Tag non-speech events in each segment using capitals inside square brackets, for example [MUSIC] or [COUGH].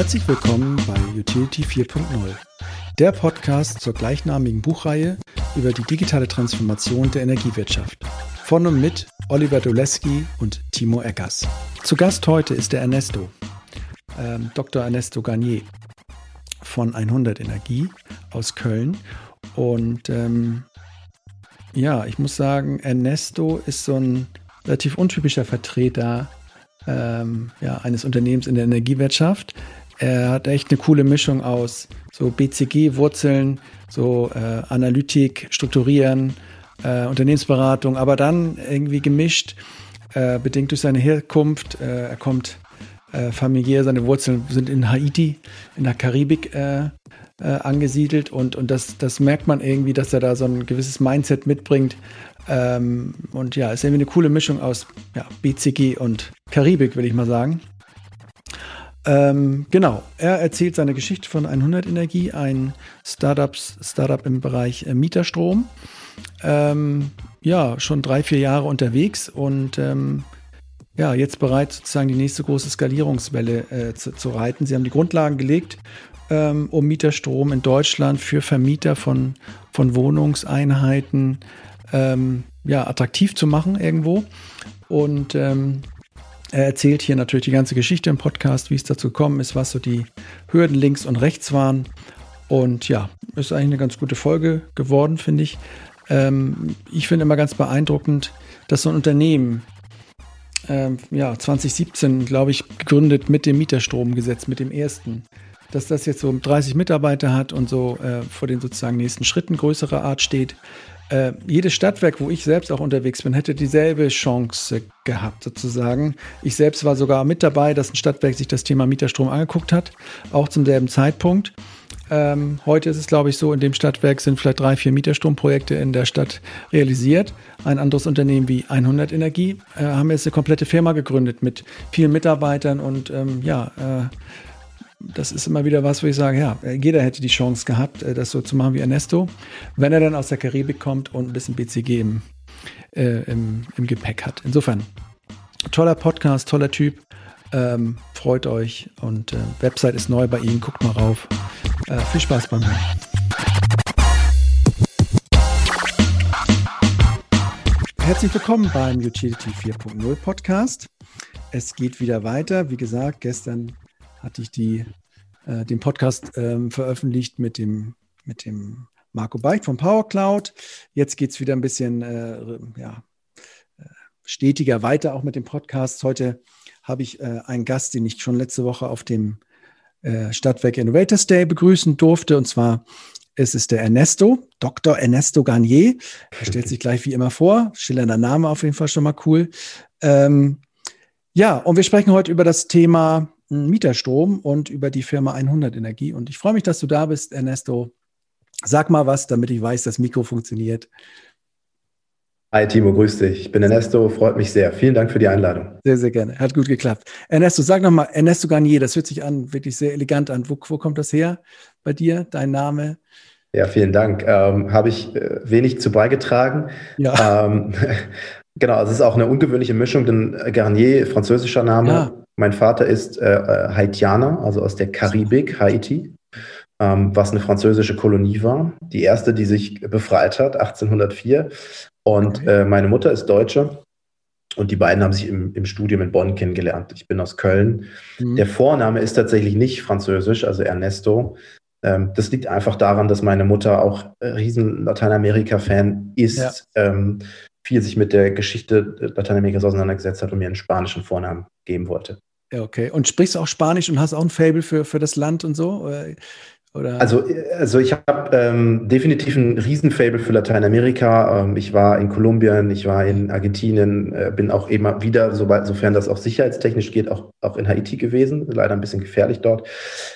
Herzlich willkommen bei Utility 4.0, der Podcast zur gleichnamigen Buchreihe über die digitale Transformation der Energiewirtschaft. Von und mit Oliver Doleski und Timo Eckers. Zu Gast heute ist der Ernesto, ähm, Dr. Ernesto Garnier von 100 Energie aus Köln. Und ähm, ja, ich muss sagen, Ernesto ist so ein relativ untypischer Vertreter ähm, ja, eines Unternehmens in der Energiewirtschaft. Er hat echt eine coole Mischung aus so BCG-Wurzeln, so äh, Analytik, Strukturieren, äh, Unternehmensberatung, aber dann irgendwie gemischt, äh, bedingt durch seine Herkunft. Äh, er kommt äh, familiär, seine Wurzeln sind in Haiti, in der Karibik äh, angesiedelt und, und das, das merkt man irgendwie, dass er da so ein gewisses Mindset mitbringt. Ähm, und ja, ist irgendwie eine coole Mischung aus ja, BCG und Karibik, will ich mal sagen. Ähm, genau, er erzählt seine Geschichte von 100 Energie, ein Startups, Startup im Bereich äh, Mieterstrom. Ähm, ja, schon drei, vier Jahre unterwegs und ähm, ja, jetzt bereit, sozusagen die nächste große Skalierungswelle äh, zu, zu, reiten. Sie haben die Grundlagen gelegt, ähm, um Mieterstrom in Deutschland für Vermieter von, von Wohnungseinheiten ähm, ja, attraktiv zu machen irgendwo. Und ähm, er erzählt hier natürlich die ganze Geschichte im Podcast, wie es dazu gekommen ist, was so die Hürden links und rechts waren. Und ja, ist eigentlich eine ganz gute Folge geworden, finde ich. Ähm, ich finde immer ganz beeindruckend, dass so ein Unternehmen, ähm, ja, 2017, glaube ich, gegründet mit dem Mieterstromgesetz, mit dem ersten, dass das jetzt so 30 Mitarbeiter hat und so äh, vor den sozusagen nächsten Schritten größerer Art steht äh, jedes Stadtwerk, wo ich selbst auch unterwegs bin, hätte dieselbe Chance gehabt, sozusagen. Ich selbst war sogar mit dabei, dass ein Stadtwerk sich das Thema Mieterstrom angeguckt hat, auch zum selben Zeitpunkt. Ähm, heute ist es, glaube ich, so, in dem Stadtwerk sind vielleicht drei, vier Mieterstromprojekte in der Stadt realisiert. Ein anderes Unternehmen wie 100 Energie äh, haben jetzt eine komplette Firma gegründet mit vielen Mitarbeitern und ähm, ja, äh, das ist immer wieder was, wo ich sage, ja, jeder hätte die Chance gehabt, äh, das so zu machen wie Ernesto, wenn er dann aus der Karibik kommt und ein bisschen BCG im, äh, im, im Gepäck hat. Insofern, toller Podcast, toller Typ. Ähm, freut euch und äh, Website ist neu bei ihm, guckt mal rauf. Äh, viel Spaß beim Hören. Herzlich willkommen beim Utility 4.0 Podcast. Es geht wieder weiter. Wie gesagt, gestern hatte ich die, äh, den Podcast ähm, veröffentlicht mit dem, mit dem Marco Beicht von PowerCloud. Jetzt geht es wieder ein bisschen äh, ja, äh, stetiger weiter, auch mit dem Podcast. Heute habe ich äh, einen Gast, den ich schon letzte Woche auf dem äh, Stadtwerk Innovators Day begrüßen durfte. Und zwar ist es der Ernesto, Dr. Ernesto Garnier. Er stellt sich gleich wie immer vor. Schillernder Name auf jeden Fall schon mal cool. Ähm, ja, und wir sprechen heute über das Thema Mieterstrom und über die Firma 100 Energie. Und ich freue mich, dass du da bist, Ernesto. Sag mal was, damit ich weiß, dass Mikro funktioniert. Hi Timo, grüß dich. Ich bin Ernesto, freut mich sehr. Vielen Dank für die Einladung. Sehr, sehr gerne. Hat gut geklappt. Ernesto, sag nochmal, Ernesto Garnier, das hört sich an, wirklich sehr elegant an. Wo, wo kommt das her bei dir, dein Name? Ja, vielen Dank. Ähm, Habe ich äh, wenig zu beigetragen. Ja. Ähm, [LAUGHS] genau, also es ist auch eine ungewöhnliche Mischung, denn Garnier, französischer Name, ja. Mein Vater ist äh, äh, Haitianer, also aus der Karibik, Haiti, ähm, was eine französische Kolonie war. Die erste, die sich befreit hat, 1804. Und äh, meine Mutter ist Deutsche. Und die beiden haben sich im, im Studium in Bonn kennengelernt. Ich bin aus Köln. Mhm. Der Vorname ist tatsächlich nicht französisch, also Ernesto. Ähm, das liegt einfach daran, dass meine Mutter auch riesen Lateinamerika-Fan ist. Ja. Ähm, viel sich mit der Geschichte Lateinamerikas auseinandergesetzt hat und mir einen spanischen Vornamen geben wollte. Ja, okay. Und sprichst du auch Spanisch und hast auch ein Fable für, für das Land und so? Oder? Also, also ich habe ähm, definitiv ein Riesenfable für Lateinamerika. Ähm, ich war in Kolumbien, ich war in Argentinien, äh, bin auch immer wieder, sobald, sofern das auch sicherheitstechnisch geht, auch, auch in Haiti gewesen. Leider ein bisschen gefährlich dort.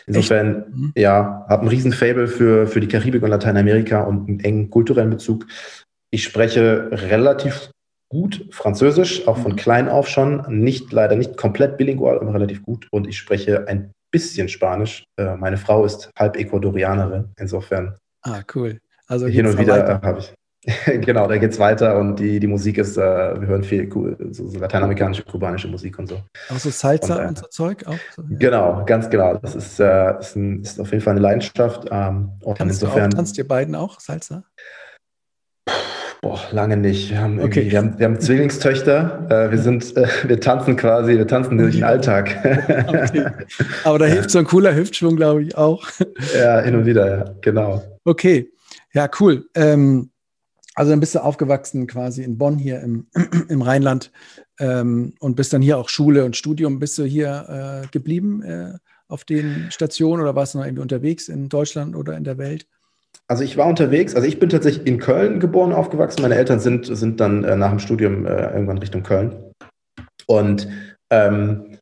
Insofern, mhm. ja, habe ein Riesenfable für, für die Karibik und Lateinamerika und einen engen kulturellen Bezug. Ich spreche relativ gut Französisch, auch von mhm. klein auf schon. Nicht, leider nicht komplett bilingual, aber relativ gut. Und ich spreche ein bisschen Spanisch. Äh, meine Frau ist halb Ecuadorianerin, insofern. Ah, cool. Also hin und wieder habe ich. [LAUGHS] genau, da geht es weiter und die, die Musik ist, äh, wir hören viel so, so, lateinamerikanische, kubanische Musik und so. Auch so Salsa und, äh, und so Zeug auch? So, ja. Genau, ganz genau. Das ist, äh, ist, ein, ist, auf jeden Fall eine Leidenschaft. Ähm, und Tanzt insofern. Du auch, tanzt ihr beiden auch Salsa? Boah, lange nicht. Wir haben, okay. wir haben, wir haben Zwillingstöchter. Äh, wir sind, äh, wir tanzen quasi, wir tanzen durch den Alltag. okay. [LAUGHS] Aber da hilft so ein cooler Hüftschwung, glaube ich, auch. Ja, hin und wieder, ja, genau. Okay, ja, cool. Ähm, also dann bist du aufgewachsen quasi in Bonn hier im, [CLEARS THROAT] im Rheinland ähm, und bist dann hier auch Schule und Studium. Bist du hier äh, geblieben äh, auf den Stationen oder warst du noch irgendwie unterwegs in Deutschland oder in der Welt? Also ich war unterwegs, also ich bin tatsächlich in Köln geboren, aufgewachsen. Meine Eltern sind, sind dann äh, nach dem Studium äh, irgendwann Richtung Köln. Und ähm,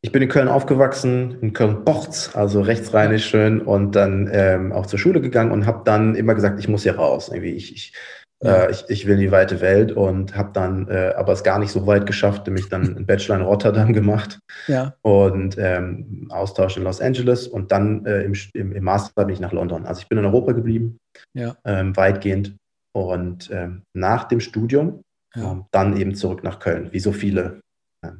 ich bin in Köln aufgewachsen, in Köln-Bochts, also rechtsrheinisch schön, und dann ähm, auch zur Schule gegangen und habe dann immer gesagt, ich muss hier raus. Irgendwie ich, ich äh, ich, ich, will in die weite Welt und habe dann äh, aber es gar nicht so weit geschafft, nämlich dann einen Bachelor in Rotterdam gemacht ja. und ähm, Austausch in Los Angeles und dann äh, im, im, im, Master bin ich nach London. Also ich bin in Europa geblieben, ja. ähm, weitgehend und ähm, nach dem Studium ja. Ähm, dann eben zurück nach Köln, wie so viele. Ähm,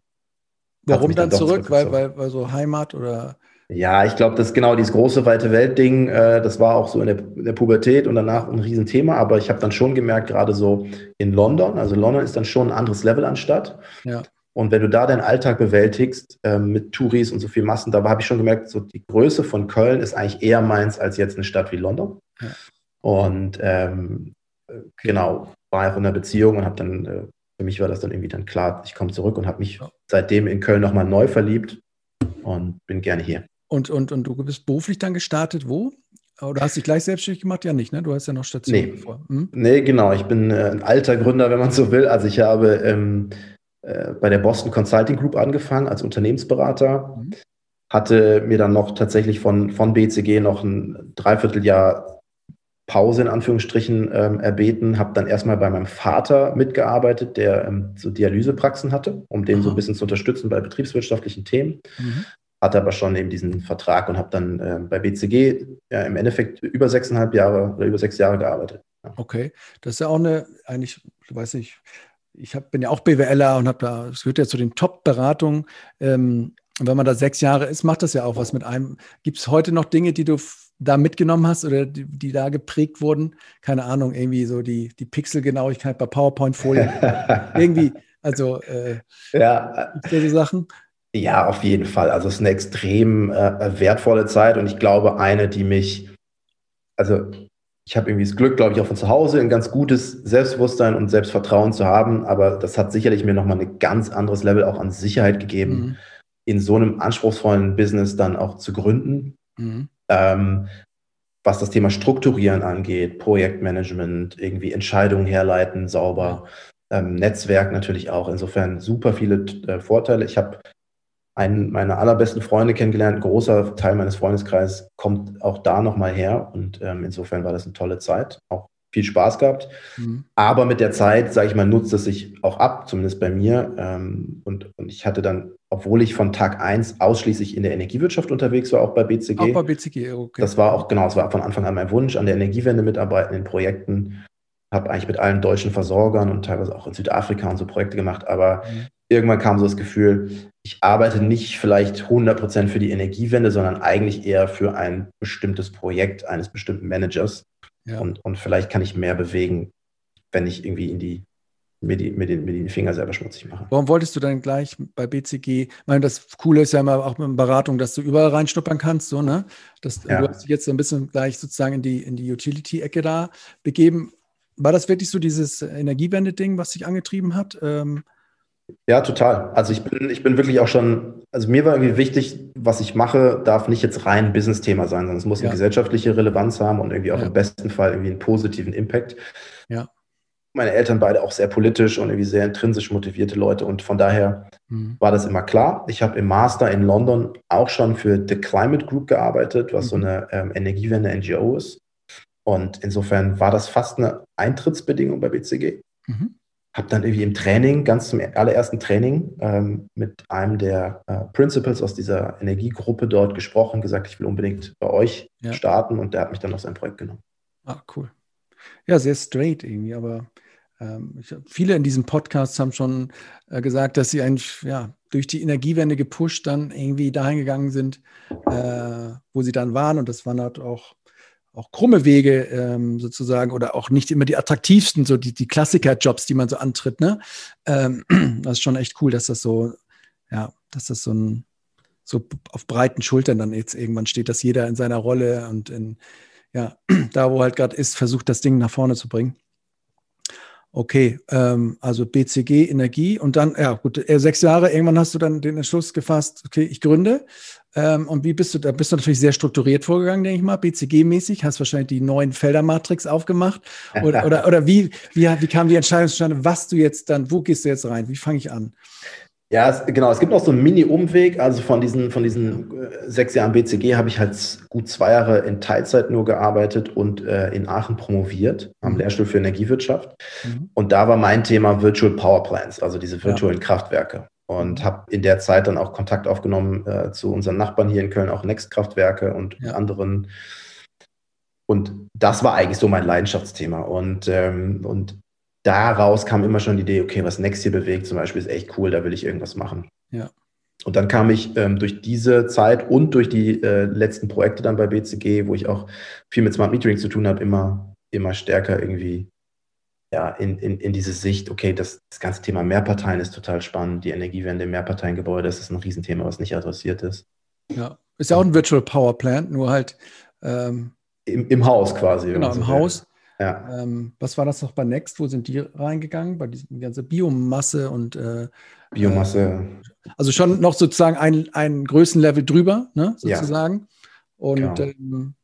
Warum dann, dann zurück? Weil, weil, weil so Heimat oder ja, ich glaube, das ist genau dieses große weite Welt-Ding. Äh, das war auch so in der, in der, Pubertät und danach ein Riesenthema. Aber ich habe dann schon gemerkt, gerade so in London, also London ist dann schon ein anderes Level an Stadt. Ja. Und wenn du da deinen Alltag bewältigst äh, mit Touris und so viel Massen, da habe ich schon gemerkt, so die Größe von Köln ist eigentlich eher meins als jetzt eine Stadt wie London. Ja. Und ähm, genau, war auch in einer Beziehung und habe dann, äh, für mich war das dann irgendwie dann klar, ich komme zurück und habe mich seitdem in Köln nochmal neu verliebt und bin gerne hier. Und, und, und du bist beruflich dann gestartet, wo? Oder hast dich gleich selbstständig gemacht? Ja, nicht, ne? Du hast ja noch Station nee. vor. Hm? Nee, genau. Ich bin äh, ein alter Gründer, wenn man so will. Also ich habe ähm, äh, bei der Boston Consulting Group angefangen als Unternehmensberater. Mhm. Hatte mir dann noch tatsächlich von, von BCG noch ein Dreivierteljahr Pause in Anführungsstrichen ähm, erbeten, habe dann erstmal bei meinem Vater mitgearbeitet, der ähm, so Dialysepraxen hatte, um den Aha. so ein bisschen zu unterstützen bei betriebswirtschaftlichen Themen. Mhm hatte aber schon eben diesen Vertrag und habe dann äh, bei BCG ja, im Endeffekt über sechseinhalb Jahre oder über sechs Jahre gearbeitet. Ja. Okay, das ist ja auch eine, eigentlich, du weißt nicht, ich hab, bin ja auch BWLer und habe da, es gehört ja zu den Top-Beratungen. Ähm, wenn man da sechs Jahre ist, macht das ja auch was mit einem. Gibt es heute noch Dinge, die du da mitgenommen hast oder die, die, da geprägt wurden? Keine Ahnung, irgendwie so die, die Pixelgenauigkeit bei PowerPoint-Folien. [LAUGHS] irgendwie, also äh, ja. diese Sachen. Ja, auf jeden Fall. Also es ist eine extrem äh, wertvolle Zeit und ich glaube eine, die mich, also ich habe irgendwie das Glück, glaube ich, auch von zu Hause ein ganz gutes Selbstbewusstsein und Selbstvertrauen zu haben, aber das hat sicherlich mir nochmal ein ganz anderes Level auch an Sicherheit gegeben, mhm. in so einem anspruchsvollen Business dann auch zu gründen. Mhm. Ähm, was das Thema Strukturieren angeht, Projektmanagement, irgendwie Entscheidungen herleiten, sauber, ähm, Netzwerk natürlich auch. Insofern super viele äh, Vorteile. Ich habe einen meiner allerbesten Freunde kennengelernt. Ein großer Teil meines Freundeskreises kommt auch da nochmal her. Und ähm, insofern war das eine tolle Zeit. Auch viel Spaß gehabt. Mhm. Aber mit der Zeit, sage ich mal, nutzt es sich auch ab, zumindest bei mir. Ähm, und, und ich hatte dann, obwohl ich von Tag 1 ausschließlich in der Energiewirtschaft unterwegs war, auch bei BCG. Auch bei BCG, okay. Das war auch, genau, das war von Anfang an mein Wunsch, an der Energiewende mitarbeiten, in Projekten. Habe eigentlich mit allen deutschen Versorgern und teilweise auch in Südafrika und so Projekte gemacht. Aber mhm irgendwann kam so das Gefühl, ich arbeite nicht vielleicht 100% für die Energiewende, sondern eigentlich eher für ein bestimmtes Projekt eines bestimmten Managers. Ja. Und, und vielleicht kann ich mehr bewegen, wenn ich irgendwie in die, mir, die, mir, den, mir die Finger selber schmutzig mache. Warum wolltest du dann gleich bei BCG, ich meine, das Coole ist ja immer auch mit Beratung, dass du überall reinschnuppern kannst, so, ne? Das, ja. Du hast dich jetzt so ein bisschen gleich sozusagen in die, in die Utility-Ecke da begeben. War das wirklich so dieses Energiewende-Ding, was dich angetrieben hat? Ähm, ja, total. Also ich bin, ich bin wirklich auch schon, also mir war irgendwie wichtig, was ich mache, darf nicht jetzt rein Business-Thema sein, sondern es muss eine ja. gesellschaftliche Relevanz haben und irgendwie auch ja. im besten Fall irgendwie einen positiven Impact. Ja. Meine Eltern beide auch sehr politisch und irgendwie sehr intrinsisch motivierte Leute und von daher mhm. war das immer klar. Ich habe im Master in London auch schon für The Climate Group gearbeitet, was mhm. so eine ähm, Energiewende-NGO ist. Und insofern war das fast eine Eintrittsbedingung bei BCG. Mhm habe dann irgendwie im Training, ganz zum allerersten Training, ähm, mit einem der äh, Principals aus dieser Energiegruppe dort gesprochen, gesagt, ich will unbedingt bei euch ja. starten und der hat mich dann auf sein Projekt genommen. Ah, cool. Ja, sehr straight irgendwie, aber ähm, ich, viele in diesem Podcast haben schon äh, gesagt, dass sie eigentlich ja, durch die Energiewende gepusht dann irgendwie dahin gegangen sind, äh, wo sie dann waren. Und das waren halt auch, auch krumme Wege ähm, sozusagen oder auch nicht immer die attraktivsten, so die, die Klassiker-Jobs, die man so antritt. Ne? Ähm, [CLEARS THROAT] das ist schon echt cool, dass das so, ja, dass das so ein so auf breiten Schultern dann jetzt irgendwann steht, dass jeder in seiner Rolle und in, ja, [CLEARS THROAT] da wo halt gerade ist, versucht, das Ding nach vorne zu bringen. Okay, ähm, also BCG Energie und dann, ja gut, äh, sechs Jahre, irgendwann hast du dann den Entschluss gefasst, okay, ich gründe. Ähm, und wie bist du, da bist du natürlich sehr strukturiert vorgegangen, denke ich mal, BCG-mäßig, hast wahrscheinlich die neuen Feldermatrix aufgemacht. Oder, [LAUGHS] oder, oder wie, wie, wie kam die Entscheidung zustande, was du jetzt dann, wo gehst du jetzt rein? Wie fange ich an? Ja, es, genau. Es gibt noch so einen Mini-Umweg. Also von diesen, von diesen äh, sechs Jahren BCG habe ich halt gut zwei Jahre in Teilzeit nur gearbeitet und äh, in Aachen promoviert am mhm. Lehrstuhl für Energiewirtschaft. Mhm. Und da war mein Thema Virtual Power Plants, also diese virtuellen ja. Kraftwerke. Und mhm. habe in der Zeit dann auch Kontakt aufgenommen äh, zu unseren Nachbarn hier in Köln, auch Next-Kraftwerke und ja. anderen. Und das war eigentlich so mein Leidenschaftsthema. Und, ähm, und daraus kam immer schon die Idee, okay, was Next hier bewegt zum Beispiel ist echt cool, da will ich irgendwas machen. Ja. Und dann kam ich ähm, durch diese Zeit und durch die äh, letzten Projekte dann bei BCG, wo ich auch viel mit Smart Metering zu tun habe, immer, immer stärker irgendwie ja, in, in, in diese Sicht, okay, das, das ganze Thema Mehrparteien ist total spannend, die Energiewende im Mehrparteiengebäude, das ist ein Riesenthema, was nicht adressiert ist. Ja, ist ja auch ein Virtual Power Plant, nur halt ähm, Im, im Haus quasi. Genau, im Haus. Ja. Ähm, was war das noch bei Next? Wo sind die reingegangen? Bei dieser ganzen Biomasse und äh, Biomasse. Äh, also schon noch sozusagen ein, ein Größenlevel drüber, ne, sozusagen. Ja. Und genau. ähm,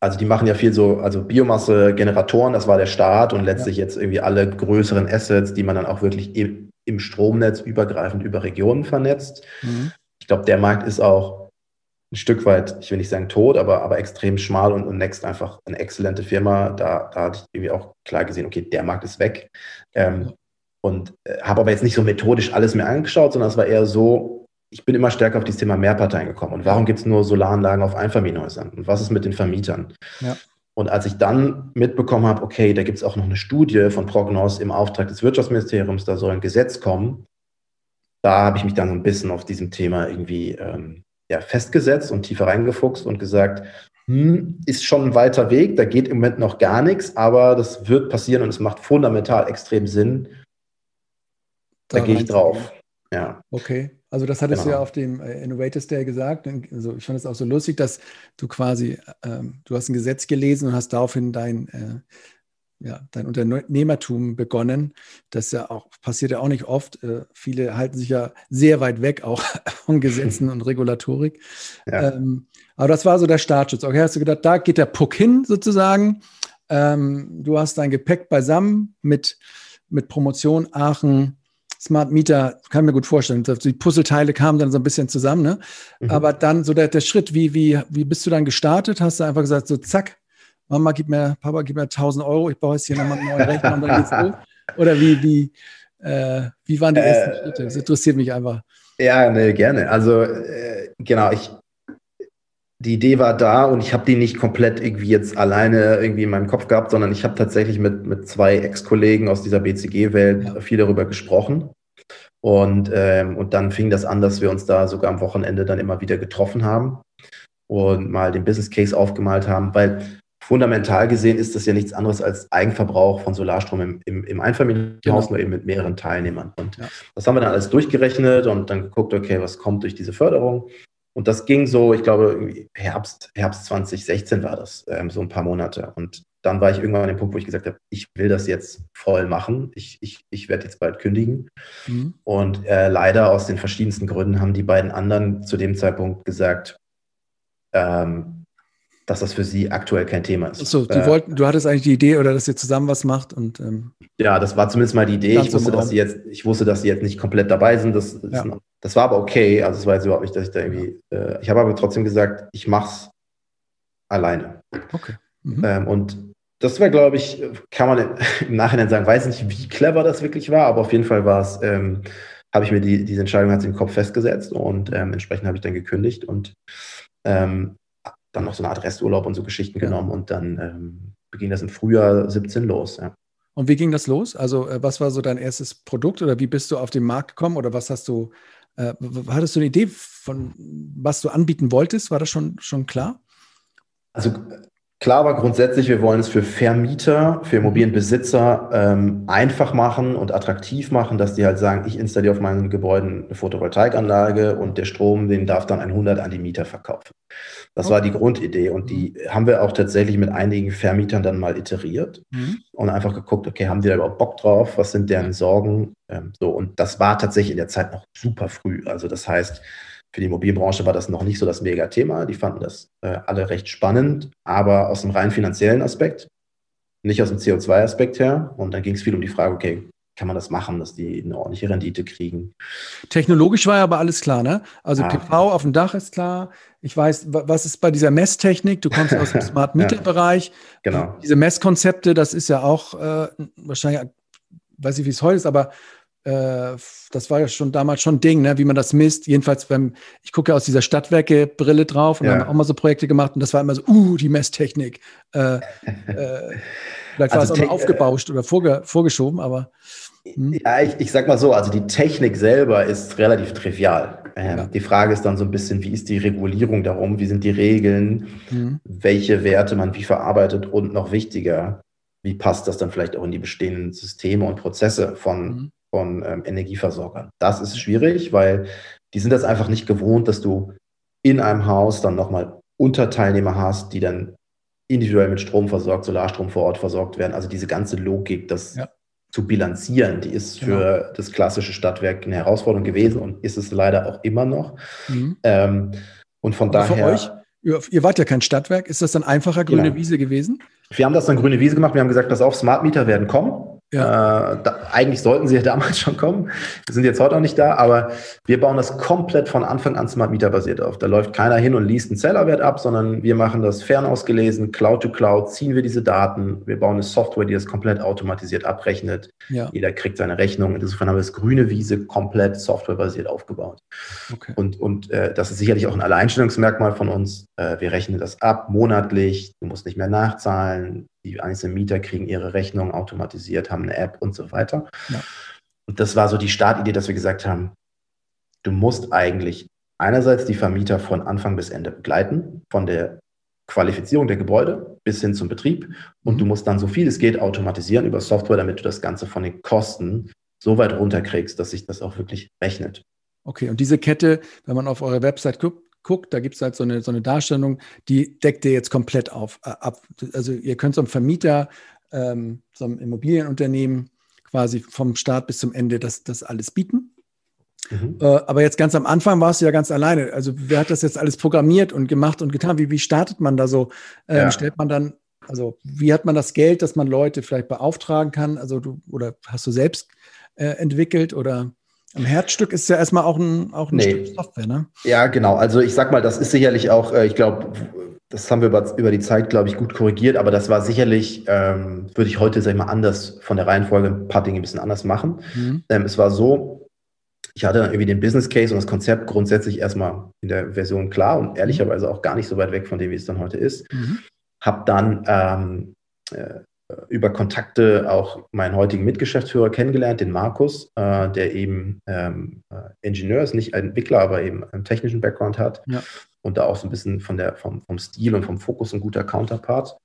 also die machen ja viel so, also Biomasse-Generatoren, das war der Start und letztlich ja. jetzt irgendwie alle größeren Assets, die man dann auch wirklich im, im Stromnetz übergreifend über Regionen vernetzt. Mhm. Ich glaube, der Markt ist auch ein Stück weit, ich will nicht sagen tot, aber, aber extrem schmal und, und Next einfach eine exzellente Firma. Da, da hatte ich irgendwie auch klar gesehen, okay, der Markt ist weg. Ähm, und äh, habe aber jetzt nicht so methodisch alles mir angeschaut, sondern es war eher so, ich bin immer stärker auf dieses Thema Mehrparteien gekommen. Und warum gibt es nur Solaranlagen auf Einfamilienhäusern? Und was ist mit den Vermietern? Ja. Und als ich dann mitbekommen habe, okay, da gibt es auch noch eine Studie von Prognos im Auftrag des Wirtschaftsministeriums, da soll ein Gesetz kommen, da habe ich mich dann so ein bisschen auf diesem Thema irgendwie ähm, ja, festgesetzt und tiefer reingefuchst und gesagt, hm, ist schon ein weiter Weg, da geht im Moment noch gar nichts, aber das wird passieren und es macht fundamental extrem Sinn. Da, da gehe ich drauf. Ja. Okay. Also das hattest genau. du ja auf dem äh, Innovators Day gesagt. Also ich fand es auch so lustig, dass du quasi, ähm, du hast ein Gesetz gelesen und hast daraufhin dein äh, ja, dein Unternehmertum begonnen. Das ja auch passiert ja auch nicht oft. Äh, viele halten sich ja sehr weit weg auch [LAUGHS] von Gesetzen und Regulatorik. Ja. Ähm, aber das war so der Startschutz. Okay, hast du gedacht, da geht der Puck hin sozusagen. Ähm, du hast dein Gepäck beisammen mit, mit Promotion Aachen. Smart Meter, kann mir gut vorstellen. Die Puzzleteile kamen dann so ein bisschen zusammen, ne? Mhm. Aber dann so der, der Schritt, wie, wie, wie bist du dann gestartet? Hast du einfach gesagt, so zack, Mama, gib mir, Papa, gib mir 1000 Euro, ich baue jetzt hier nochmal einen neuen Rechner und dann geht's los? Oder wie, wie, äh, wie waren die ersten äh, Schritte? Das interessiert mich einfach. Ja, ne, gerne. Also, äh, genau, ich, die Idee war da und ich habe die nicht komplett irgendwie jetzt alleine irgendwie in meinem Kopf gehabt, sondern ich habe tatsächlich mit, mit zwei Ex-Kollegen aus dieser BCG-Welt ja. viel darüber gesprochen. Und, ähm, und dann fing das an, dass wir uns da sogar am Wochenende dann immer wieder getroffen haben und mal den Business Case aufgemalt haben, weil fundamental gesehen ist das ja nichts anderes als Eigenverbrauch von Solarstrom im, im, im Einfamilienhaus, genau. nur eben mit mehreren Teilnehmern. Und ja. das haben wir dann alles durchgerechnet und dann geguckt, okay, was kommt durch diese Förderung. Und das ging so, ich glaube, Herbst, Herbst 2016 war das, ähm, so ein paar Monate. Und dann war ich irgendwann an dem Punkt, wo ich gesagt habe, ich will das jetzt voll machen. Ich, ich, ich werde jetzt bald kündigen. Mhm. Und äh, leider aus den verschiedensten Gründen haben die beiden anderen zu dem Zeitpunkt gesagt, ähm, dass das für sie aktuell kein Thema ist. So, du, äh, wollten, du hattest eigentlich die Idee oder dass ihr zusammen was macht und ähm, ja, das war zumindest mal die Idee. Ich wusste, dass sie jetzt, ich wusste, dass sie jetzt nicht komplett dabei sind. Das, ja. das war aber okay. Also es war jetzt überhaupt nicht, dass ich da irgendwie. Äh, ich habe aber trotzdem gesagt, ich mach's alleine. Okay. Mhm. Ähm, und das war, glaube ich, kann man [LAUGHS] im Nachhinein sagen, weiß nicht, wie clever das wirklich war, aber auf jeden Fall war es, ähm, habe ich mir die, diese Entscheidung hat im Kopf festgesetzt und ähm, entsprechend habe ich dann gekündigt und ähm, dann noch so eine Art Resturlaub und so Geschichten ja. genommen und dann, ähm, ging das im Frühjahr 17 los. Ja. Und wie ging das los? Also, äh, was war so dein erstes Produkt oder wie bist du auf den Markt gekommen oder was hast du, äh, hattest du eine Idee von, was du anbieten wolltest? War das schon, schon klar? Also Klar war grundsätzlich, wir wollen es für Vermieter, für Immobilienbesitzer ähm, einfach machen und attraktiv machen, dass die halt sagen, ich installiere auf meinen Gebäuden eine Photovoltaikanlage und der Strom, den darf dann ein 100 an die Mieter verkaufen. Das okay. war die Grundidee und die haben wir auch tatsächlich mit einigen Vermietern dann mal iteriert mhm. und einfach geguckt, okay, haben die da überhaupt Bock drauf? Was sind deren Sorgen? Ähm, so und das war tatsächlich in der Zeit noch super früh. Also das heißt, für die Immobilienbranche war das noch nicht so das Mega-Thema. Die fanden das äh, alle recht spannend, aber aus dem rein finanziellen Aspekt, nicht aus dem CO2-Aspekt her. Und dann ging es viel um die Frage, okay, kann man das machen, dass die eine ordentliche Rendite kriegen? Technologisch war ja aber alles klar, ne? Also ah. PV auf dem Dach ist klar. Ich weiß, was ist bei dieser Messtechnik? Du kommst aus dem [LAUGHS] Smart Meter-Bereich. ja, genau. Diese Messkonzepte, das ist ja auch äh, wahrscheinlich, weiß ich, wie es heute ist, aber äh, das war ja schon damals schon ein Ding, ne, wie man das misst. Jedenfalls, beim, ich gucke aus dieser Stadtwerke-Brille drauf und ja. haben auch mal so Projekte gemacht und das war immer so, uh, die Messtechnik. Äh, äh, vielleicht war also es auch noch aufgebauscht oder vorge vorgeschoben, aber. Hm. Ja, ich, ich sag mal so, also die Technik selber ist relativ trivial. Ähm, ja. Die Frage ist dann so ein bisschen, wie ist die Regulierung darum, wie sind die Regeln, mhm. welche Werte man wie verarbeitet und noch wichtiger, wie passt das dann vielleicht auch in die bestehenden Systeme und Prozesse von mhm von ähm, Energieversorgern. Das ist schwierig, weil die sind das einfach nicht gewohnt, dass du in einem Haus dann nochmal Unterteilnehmer hast, die dann individuell mit Strom versorgt, Solarstrom vor Ort versorgt werden. Also diese ganze Logik, das ja. zu bilanzieren, die ist für genau. das klassische Stadtwerk eine Herausforderung gewesen und ist es leider auch immer noch. Mhm. Ähm, und von Aber daher. Euch, ihr wart ja kein Stadtwerk, ist das dann einfacher grüne genau. Wiese gewesen? Wir haben das dann grüne Wiese gemacht. Wir haben gesagt, pass auf, Smart Meter werden kommen. Ja. Äh, da, eigentlich sollten sie ja [LAUGHS] damals schon kommen. Wir sind jetzt heute auch nicht da, aber wir bauen das komplett von Anfang an Smart Meter basiert auf. Da läuft keiner hin und liest einen Zellerwert ab, sondern wir machen das fernausgelesen, Cloud to Cloud, ziehen wir diese Daten. Wir bauen eine Software, die das komplett automatisiert abrechnet. Ja. Jeder kriegt seine Rechnung. Insofern haben wir das grüne Wiese komplett softwarebasiert aufgebaut. Okay. Und, und äh, das ist sicherlich auch ein Alleinstellungsmerkmal von uns. Äh, wir rechnen das ab monatlich. Du musst nicht mehr nachzahlen die einzelnen Mieter kriegen ihre Rechnung automatisiert, haben eine App und so weiter. Ja. Und das war so die Startidee, dass wir gesagt haben, du musst eigentlich einerseits die Vermieter von Anfang bis Ende begleiten, von der Qualifizierung der Gebäude bis hin zum Betrieb. Und du mhm. musst dann so viel es geht automatisieren über Software, damit du das Ganze von den Kosten so weit runterkriegst, dass sich das auch wirklich rechnet. Okay, und diese Kette, wenn man auf eure Website guckt, guckt, da gibt es halt so eine, so eine Darstellung, die deckt ihr jetzt komplett auf, äh, ab. Also ihr könnt so einem Vermieter, ähm, so einem Immobilienunternehmen quasi vom Start bis zum Ende das, das alles bieten. Mhm. Äh, aber jetzt ganz am Anfang warst du ja ganz alleine. Also wer hat das jetzt alles programmiert und gemacht und getan? Wie, wie startet man da so? Ähm, ja. Stellt man dann, also wie hat man das Geld, dass man Leute vielleicht beauftragen kann? Also du, oder hast du selbst äh, entwickelt oder? Am Herzstück ist ja erstmal auch ein, auch ein nee. Stück Software, ne? Ja, genau. Also ich sag mal, das ist sicherlich auch, äh, ich glaube, das haben wir über, über die Zeit, glaube ich, gut korrigiert, aber das war sicherlich, ähm, würde ich heute, sag ich mal, anders von der Reihenfolge ein paar Dinge ein bisschen anders machen. Mhm. Ähm, es war so, ich hatte dann irgendwie den Business Case und das Konzept grundsätzlich erstmal in der Version klar und ehrlicherweise auch gar nicht so weit weg von dem, wie es dann heute ist. Mhm. Hab dann ähm, äh, über Kontakte auch meinen heutigen Mitgeschäftsführer kennengelernt, den Markus, äh, der eben ähm, äh, Ingenieur ist, nicht ein Entwickler, aber eben einen technischen Background hat ja. und da auch so ein bisschen von der, vom, vom Stil und vom Fokus ein guter Counterpart.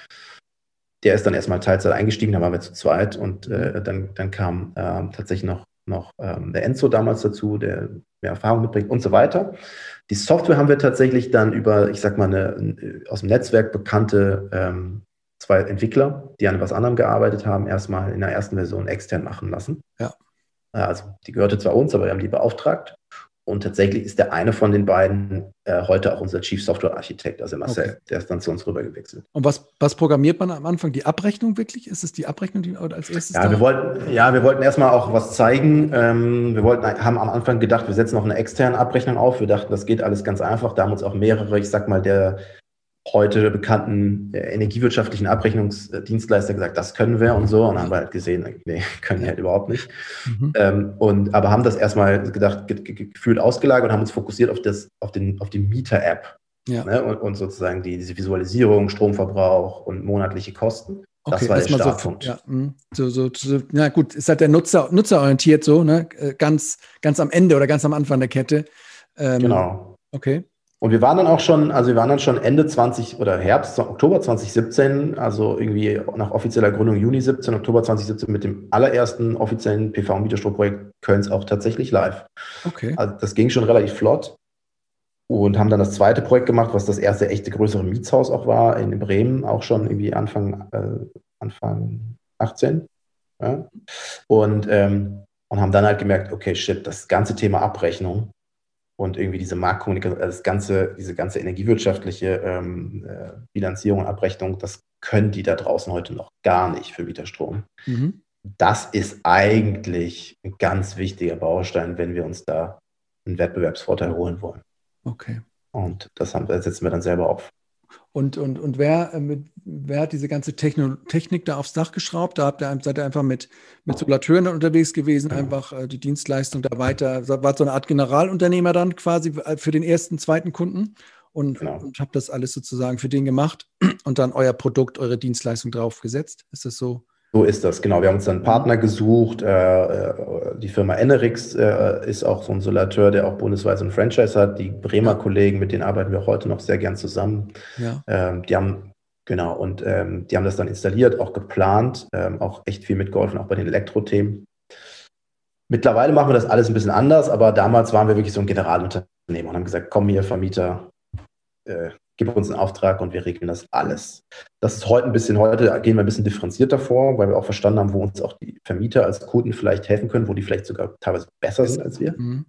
Der ist dann erstmal Teilzeit eingestiegen, da waren wir zu zweit und äh, dann, dann kam äh, tatsächlich noch, noch ähm, der Enzo damals dazu, der mehr Erfahrung mitbringt und so weiter. Die Software haben wir tatsächlich dann über, ich sag mal, eine aus dem Netzwerk bekannte ähm, zwei Entwickler, die an etwas anderem gearbeitet haben, erstmal in der ersten Version extern machen lassen. Ja. Also die gehörte zwar uns, aber wir haben die beauftragt. Und tatsächlich ist der eine von den beiden äh, heute auch unser Chief Software Architekt, also Marcel, okay. der ist dann zu uns rübergewechselt. Und was, was programmiert man am Anfang? Die Abrechnung wirklich? Ist es die Abrechnung, die als erstes? Ja, wir wollten, ja, wir wollten erstmal auch was zeigen. Ähm, wir wollten, haben am Anfang gedacht, wir setzen noch eine externe Abrechnung auf. Wir dachten, das geht alles ganz einfach. Da haben uns auch mehrere, ich sag mal, der heute bekannten äh, energiewirtschaftlichen Abrechnungsdienstleister gesagt, das können wir und so. Und haben wir halt gesehen, nee, [LAUGHS] können wir halt überhaupt nicht. Mhm. Ähm, und, aber haben das erstmal gedacht, ge ge gefühlt ausgelagert und haben uns fokussiert auf, das, auf, den, auf die Mieter-App. Ja. Ne? Und, und, sozusagen die, diese Visualisierung, Stromverbrauch und monatliche Kosten. Okay, das war der Startpunkt. So, ja, hm, so, so, so, na gut, ist halt der Nutzer, nutzerorientiert so, ne? Äh, ganz, ganz am Ende oder ganz am Anfang der Kette. Ähm, genau. Okay. Und wir waren dann auch schon, also wir waren dann schon Ende 20 oder Herbst, Oktober 2017, also irgendwie nach offizieller Gründung Juni 17, Oktober 2017 mit dem allerersten offiziellen PV-Mieterstromprojekt Kölns auch tatsächlich live. Okay. Also das ging schon relativ flott und haben dann das zweite Projekt gemacht, was das erste echte größere Mietshaus auch war, in Bremen, auch schon irgendwie Anfang, äh, Anfang 18. Ja? Und, ähm, und haben dann halt gemerkt, okay, shit, das ganze Thema Abrechnung und irgendwie diese Marktkommunikation, das ganze, diese ganze energiewirtschaftliche ähm, äh, Bilanzierung und Abrechnung, das können die da draußen heute noch gar nicht für Mieterstrom. Mhm. Das ist eigentlich ein ganz wichtiger Baustein, wenn wir uns da einen Wettbewerbsvorteil holen wollen. Okay. Und das, haben, das setzen wir dann selber auf. Und, und, und wer, äh, mit, wer hat diese ganze Techno Technik da aufs Dach geschraubt? Da habt ihr, seid ihr einfach mit, mit Solateuren unterwegs gewesen, einfach äh, die Dienstleistung da weiter. War so eine Art Generalunternehmer dann quasi äh, für den ersten, zweiten Kunden und, genau. und habt das alles sozusagen für den gemacht und dann euer Produkt, eure Dienstleistung draufgesetzt. Ist das so? So ist das, genau. Wir haben uns dann einen Partner gesucht. Äh, äh, die Firma Enerix äh, ist auch so ein Solateur, der auch bundesweit ein Franchise hat. Die Bremer. Kollegen, mit denen arbeiten wir heute noch sehr gern zusammen. Ja. Ähm, die haben, genau, und ähm, die haben das dann installiert, auch geplant, ähm, auch echt viel mitgeholfen, auch bei den Elektro-Themen. Mittlerweile machen wir das alles ein bisschen anders, aber damals waren wir wirklich so ein Generalunternehmer und haben gesagt, komm hier, Vermieter, gib uns einen Auftrag und wir regeln das alles. Das ist heute ein bisschen, heute gehen wir ein bisschen differenzierter vor, weil wir auch verstanden haben, wo uns auch die Vermieter als Kunden vielleicht helfen können, wo die vielleicht sogar teilweise besser sind als wir. Mhm.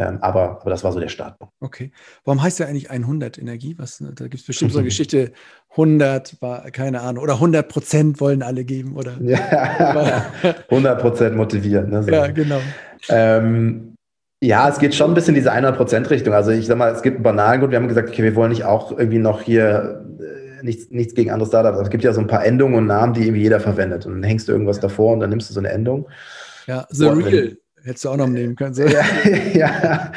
Ähm, aber, aber das war so der Startpunkt. Okay. Warum heißt ja eigentlich 100 Energie? Was, da gibt es bestimmt so eine [LAUGHS] Geschichte, 100 war, keine Ahnung, oder 100 Prozent wollen alle geben, oder? Ja, [LAUGHS] 100 Prozent motivieren. Ne, so. Ja, genau. Ähm, ja, es geht schon ein bisschen in diese 100%-Richtung. Also ich sag mal, es gibt einen banalen Grund. Wir haben gesagt, okay, wir wollen nicht auch irgendwie noch hier äh, nichts, nichts gegen andere Startups. Es gibt ja so ein paar Endungen und Namen, die irgendwie jeder verwendet. Und dann hängst du irgendwas davor und dann nimmst du so eine Endung. Ja, The und Real. Hättest du auch noch nehmen können. So. [LAUGHS] Ja, [LAUGHS] ja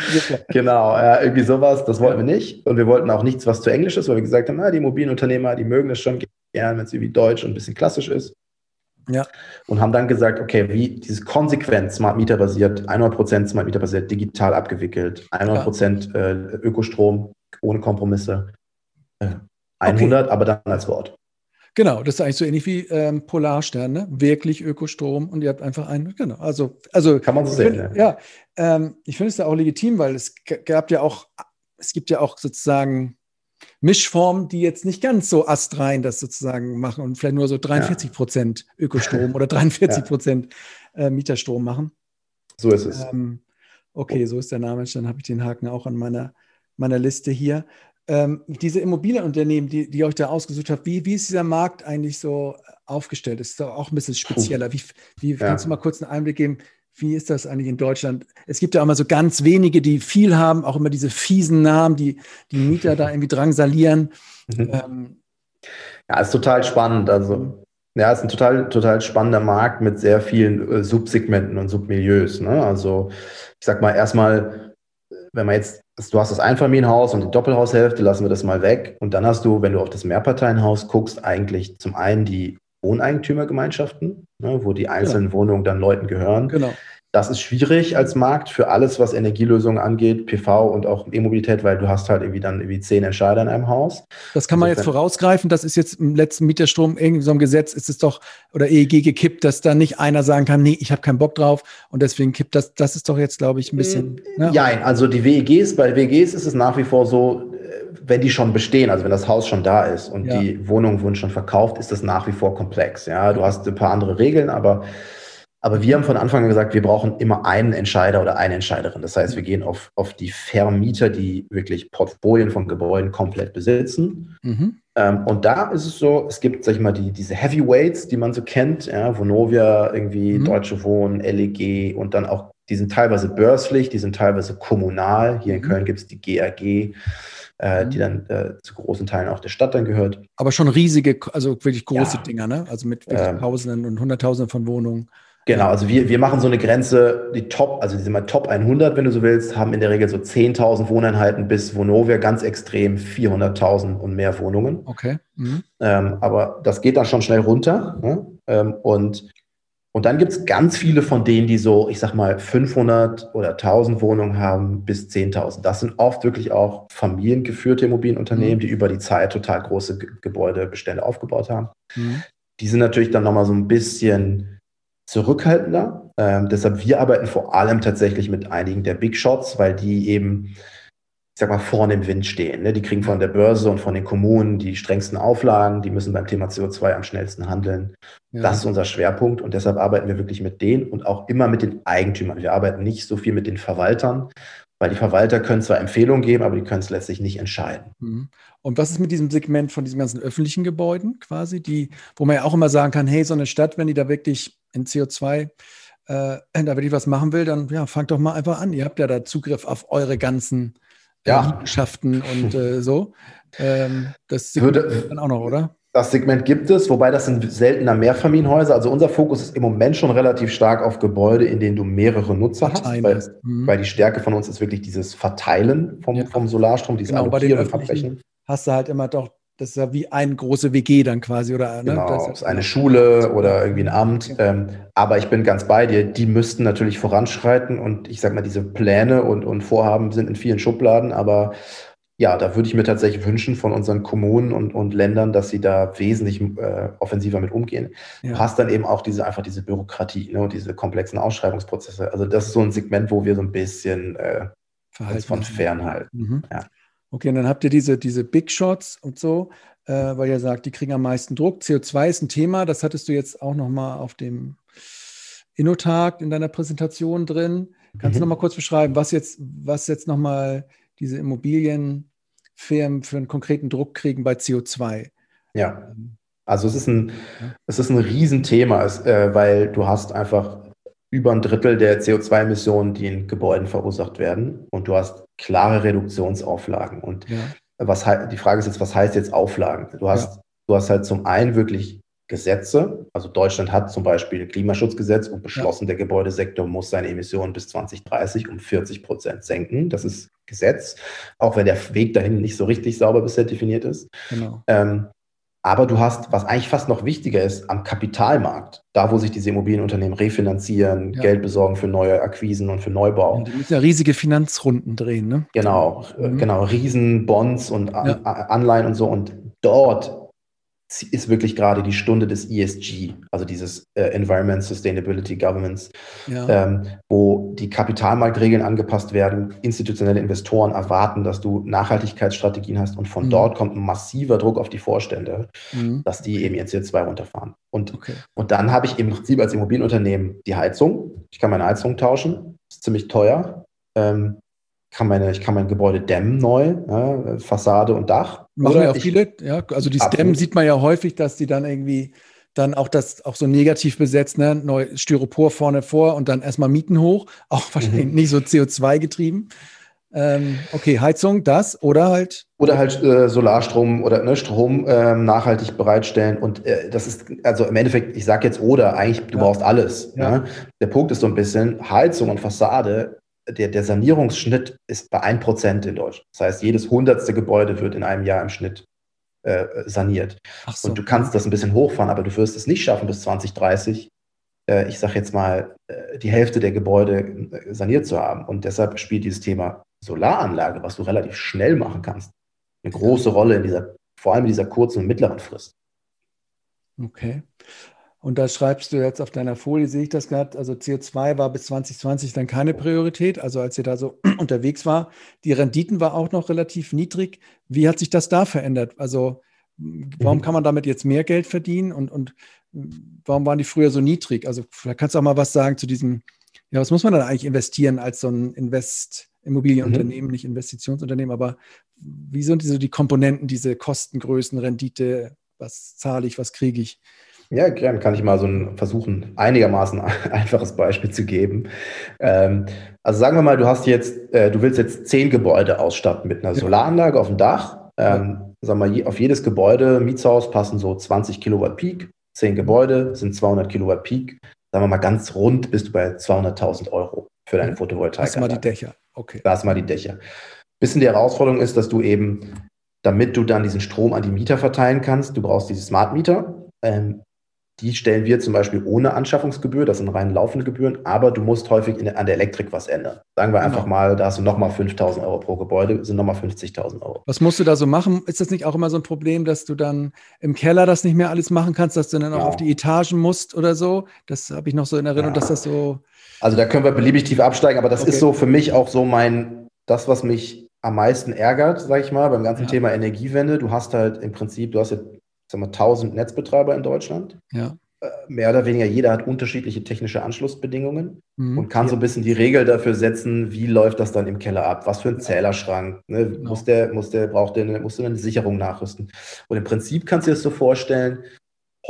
genau. Ja, irgendwie sowas, das wollten wir nicht. Und wir wollten auch nichts, was zu Englisch ist, weil wir gesagt haben, na, die Immobilienunternehmer, die mögen das schon gern, wenn es irgendwie deutsch und ein bisschen klassisch ist. Ja. Und haben dann gesagt, okay, wie dieses konsequent Smart Meter basiert, 100% Smart Meter basiert, digital abgewickelt, 100% ja. äh, Ökostrom, ohne Kompromisse, äh, 100, okay. aber dann als Wort. Genau, das ist eigentlich so ähnlich wie ähm, Polarstern, ne? wirklich Ökostrom und ihr habt einfach einen, genau, also, also kann man so sehen. Find, ja, ja ähm, ich finde es ja auch legitim, weil es gab ja auch, es gibt ja auch sozusagen Mischformen, die jetzt nicht ganz so astrein das sozusagen machen und vielleicht nur so 43 Prozent ja. Ökostrom [LAUGHS] oder 43 Prozent ja. äh, Mieterstrom machen. So ist es. Ähm, okay, so ist der Name. Dann habe ich den Haken auch an meiner, meiner Liste hier. Ähm, diese Immobilienunternehmen, die, die ihr euch da ausgesucht habt, wie, wie ist dieser Markt eigentlich so aufgestellt? Ist doch auch ein bisschen spezieller. Wie, wie kannst du mal kurz einen Einblick geben? Wie ist das eigentlich in Deutschland? Es gibt ja auch immer so ganz wenige, die viel haben, auch immer diese fiesen Namen, die die Mieter da [LAUGHS] irgendwie drangsalieren. Mhm. Ähm, ja, ist total spannend. Also, ja, ist ein total, total spannender Markt mit sehr vielen äh, Subsegmenten und Submilieus. Ne? Also, ich sag mal, erstmal, wenn man jetzt, du hast das Einfamilienhaus und die Doppelhaushälfte, lassen wir das mal weg. Und dann hast du, wenn du auf das Mehrparteienhaus guckst, eigentlich zum einen die Wohneigentümergemeinschaften, ne, wo die einzelnen genau. Wohnungen dann Leuten gehören. Genau. Das ist schwierig als Markt für alles, was Energielösungen angeht, PV und auch E-Mobilität, weil du hast halt irgendwie dann irgendwie zehn Entscheider in einem Haus. Das kann man also, jetzt vorausgreifen. Das ist jetzt im letzten Mieterstrom irgendwie so ein Gesetz, ist es doch, oder EEG gekippt, dass da nicht einer sagen kann, nee, ich habe keinen Bock drauf und deswegen kippt das. Das ist doch jetzt, glaube ich, ein bisschen. Ne? Ja, also die WEGs, bei WEGs ist es nach wie vor so, wenn die schon bestehen, also wenn das Haus schon da ist und ja. die Wohnungen wurden schon verkauft, ist das nach wie vor komplex. Ja, du hast ein paar andere Regeln, aber, aber wir haben von Anfang an gesagt, wir brauchen immer einen Entscheider oder eine Entscheiderin. Das heißt, wir gehen auf, auf die Vermieter, die wirklich Portfolien von Gebäuden komplett besitzen. Mhm. Ähm, und da ist es so, es gibt, sag ich mal, die, diese Heavyweights, die man so kennt, ja, Vonovia, irgendwie mhm. Deutsche Wohnen, LEG und dann auch, die sind teilweise börslich, die sind teilweise kommunal. Hier in mhm. Köln gibt es die GAG äh, die mhm. dann äh, zu großen Teilen auch der Stadt dann gehört. Aber schon riesige, also wirklich große ja. Dinger, ne? Also mit ähm, Tausenden und Hunderttausenden von Wohnungen. Genau, also wir, wir machen so eine Grenze, die Top, also diese mal Top 100, wenn du so willst, haben in der Regel so 10.000 Wohneinheiten bis Vonovia ganz extrem 400.000 und mehr Wohnungen. Okay. Mhm. Ähm, aber das geht dann schon schnell runter. Ne? Ähm, und, und dann gibt es ganz viele von denen, die so, ich sag mal, 500 oder 1000 Wohnungen haben bis 10.000. Das sind oft wirklich auch familiengeführte Immobilienunternehmen, mhm. die über die Zeit total große Gebäudebestände aufgebaut haben. Mhm. Die sind natürlich dann nochmal so ein bisschen zurückhaltender. Ähm, deshalb, wir arbeiten vor allem tatsächlich mit einigen der Big Shots, weil die eben, ich sag mal, vorne im Wind stehen. Ne? Die kriegen von der Börse und von den Kommunen die strengsten Auflagen, die müssen beim Thema CO2 am schnellsten handeln. Ja. Das ist unser Schwerpunkt und deshalb arbeiten wir wirklich mit denen und auch immer mit den Eigentümern. Wir arbeiten nicht so viel mit den Verwaltern, weil die Verwalter können zwar Empfehlungen geben, aber die können es letztlich nicht entscheiden. Mhm. Und was ist mit diesem Segment von diesen ganzen öffentlichen Gebäuden quasi, die, wo man ja auch immer sagen kann, hey, so eine Stadt, wenn die da wirklich in CO2 äh, da wirklich was machen will, dann ja, fangt doch mal einfach an. Ihr habt ja da Zugriff auf eure ganzen äh, ja. Und äh, [LAUGHS] so. Ähm, das Würde, dann auch noch, oder? Das Segment gibt es, wobei das sind seltener Mehrfamilienhäuser. Also unser Fokus ist im Moment schon relativ stark auf Gebäude, in denen du mehrere Nutzer Verteilen. hast, weil, mhm. weil, die Stärke von uns ist wirklich dieses Verteilen vom, ja. vom Solarstrom, dieses genau, Allokieren und Abbrechen. Hast du halt immer doch das ist ja wie eine große WG dann quasi, oder? Ne? Genau, das ist eine Schule oder irgendwie ein Amt. Ähm, aber ich bin ganz bei dir, die müssten natürlich voranschreiten und ich sag mal, diese Pläne und, und Vorhaben sind in vielen Schubladen, aber ja, da würde ich mir tatsächlich wünschen von unseren Kommunen und, und Ländern, dass sie da wesentlich äh, offensiver mit umgehen. Ja. Passt dann eben auch diese einfach diese Bürokratie ne, und diese komplexen Ausschreibungsprozesse. Also das ist so ein Segment, wo wir so ein bisschen äh, von fernhalten. Mhm. Ja. Okay, und dann habt ihr diese, diese Big Shots und so, äh, weil ihr sagt, die kriegen am meisten Druck. CO2 ist ein Thema, das hattest du jetzt auch nochmal auf dem Innotag in deiner Präsentation drin. Kannst mhm. du nochmal kurz beschreiben, was jetzt, was jetzt nochmal diese Immobilienfirmen für einen konkreten Druck kriegen bei CO2? Ja. Also es ist ein, es ist ein Riesenthema, es, äh, weil du hast einfach über ein Drittel der CO2-Emissionen, die in Gebäuden verursacht werden. Und du hast klare Reduktionsauflagen. Und ja. was die Frage ist jetzt, was heißt jetzt Auflagen? Du hast, ja. du hast halt zum einen wirklich Gesetze. Also Deutschland hat zum Beispiel ein Klimaschutzgesetz und beschlossen, ja. der Gebäudesektor muss seine Emissionen bis 2030 um 40 Prozent senken. Das ist Gesetz, auch wenn der Weg dahin nicht so richtig sauber bisher definiert ist. Genau. Ähm, aber du hast, was eigentlich fast noch wichtiger ist, am Kapitalmarkt, da wo sich diese Immobilienunternehmen refinanzieren, ja. Geld besorgen für neue Akquisen und für Neubau. Und die müssen ja riesige Finanzrunden drehen, ne? Genau, mhm. genau, Riesenbonds und ja. Anleihen und so. Und dort ist wirklich gerade die Stunde des ESG, also dieses äh, Environment Sustainability Governance, ja. ähm, wo die Kapitalmarktregeln angepasst werden. Institutionelle Investoren erwarten, dass du Nachhaltigkeitsstrategien hast und von mhm. dort kommt ein massiver Druck auf die Vorstände, mhm. dass die eben ihr CO2 runterfahren. Und, okay. und dann habe ich im Prinzip als Immobilienunternehmen die Heizung. Ich kann meine Heizung tauschen, ist ziemlich teuer. Ähm, kann meine, ich kann mein Gebäude dämmen neu, ja, Fassade und Dach. Machen ja auch viele, ja. Also die Dämmen sieht man ja häufig, dass die dann irgendwie dann auch das auch so negativ besetzt, ne? Neu Styropor vorne vor und dann erstmal Mieten hoch, [LAUGHS] auch wahrscheinlich mhm. nicht so CO2 getrieben. Ähm, okay, Heizung, das oder halt. Oder halt äh, Solarstrom oder ne, Strom äh, nachhaltig bereitstellen. Und äh, das ist, also im Endeffekt, ich sage jetzt oder, eigentlich, du ja. brauchst alles. Ja. Ne? Der Punkt ist so ein bisschen, Heizung und Fassade der, der Sanierungsschnitt ist bei 1% in Deutschland. Das heißt, jedes hundertste Gebäude wird in einem Jahr im Schnitt äh, saniert. So. Und du kannst das ein bisschen hochfahren, aber du wirst es nicht schaffen bis 2030, äh, ich sage jetzt mal, äh, die Hälfte der Gebäude äh, saniert zu haben. Und deshalb spielt dieses Thema Solaranlage, was du relativ schnell machen kannst, eine große Rolle in dieser, vor allem in dieser kurzen und mittleren Frist. Okay. Und da schreibst du jetzt auf deiner Folie, sehe ich das gerade, also CO2 war bis 2020 dann keine Priorität, also als ihr da so [CLEARS THROAT] unterwegs war. Die Renditen war auch noch relativ niedrig. Wie hat sich das da verändert? Also warum mhm. kann man damit jetzt mehr Geld verdienen und, und warum waren die früher so niedrig? Also vielleicht kannst du auch mal was sagen zu diesem, ja, was muss man dann eigentlich investieren als so ein Invest, Immobilienunternehmen, mhm. nicht Investitionsunternehmen, aber wie sind diese die Komponenten, diese Kostengrößen, Rendite, was zahle ich, was kriege ich? Ja, gern kann ich mal so ein, versuchen, einigermaßen [LAUGHS] einfaches Beispiel zu geben. Ähm, also sagen wir mal, du hast jetzt, äh, du willst jetzt zehn Gebäude ausstatten mit einer Solaranlage auf dem Dach. Ähm, sagen wir mal, auf jedes Gebäude, Mietshaus passen so 20 Kilowatt Peak. Zehn Gebäude sind 200 Kilowatt Peak. sagen wir mal ganz rund, bist du bei 200.000 Euro für deine Photovoltaik. Das mal die Dächer, okay. Das mal die Dächer. Bisschen die Herausforderung ist, dass du eben, damit du dann diesen Strom an die Mieter verteilen kannst, du brauchst diese Smart Meter. Ähm, die stellen wir zum Beispiel ohne Anschaffungsgebühr, das sind rein laufende Gebühren, aber du musst häufig in, an der Elektrik was ändern. Sagen wir einfach genau. mal, da hast du nochmal 5.000 Euro pro Gebäude, sind nochmal 50.000 Euro. Was musst du da so machen? Ist das nicht auch immer so ein Problem, dass du dann im Keller das nicht mehr alles machen kannst, dass du dann auch ja. auf die Etagen musst oder so? Das habe ich noch so in Erinnerung, ja. dass das so. Also da können wir beliebig tief absteigen, aber das okay. ist so für mich auch so mein, das, was mich am meisten ärgert, sage ich mal, beim ganzen ja. Thema Energiewende. Du hast halt im Prinzip, du hast jetzt sag mal, 1000 Netzbetreiber in Deutschland. Ja. Äh, mehr oder weniger jeder hat unterschiedliche technische Anschlussbedingungen mhm. und kann ja. so ein bisschen die Regel dafür setzen, wie läuft das dann im Keller ab, was für ein Zählerschrank, ne? genau. muss der, muss der, braucht der, musst du eine Sicherung nachrüsten. Und im Prinzip kannst du dir das so vorstellen,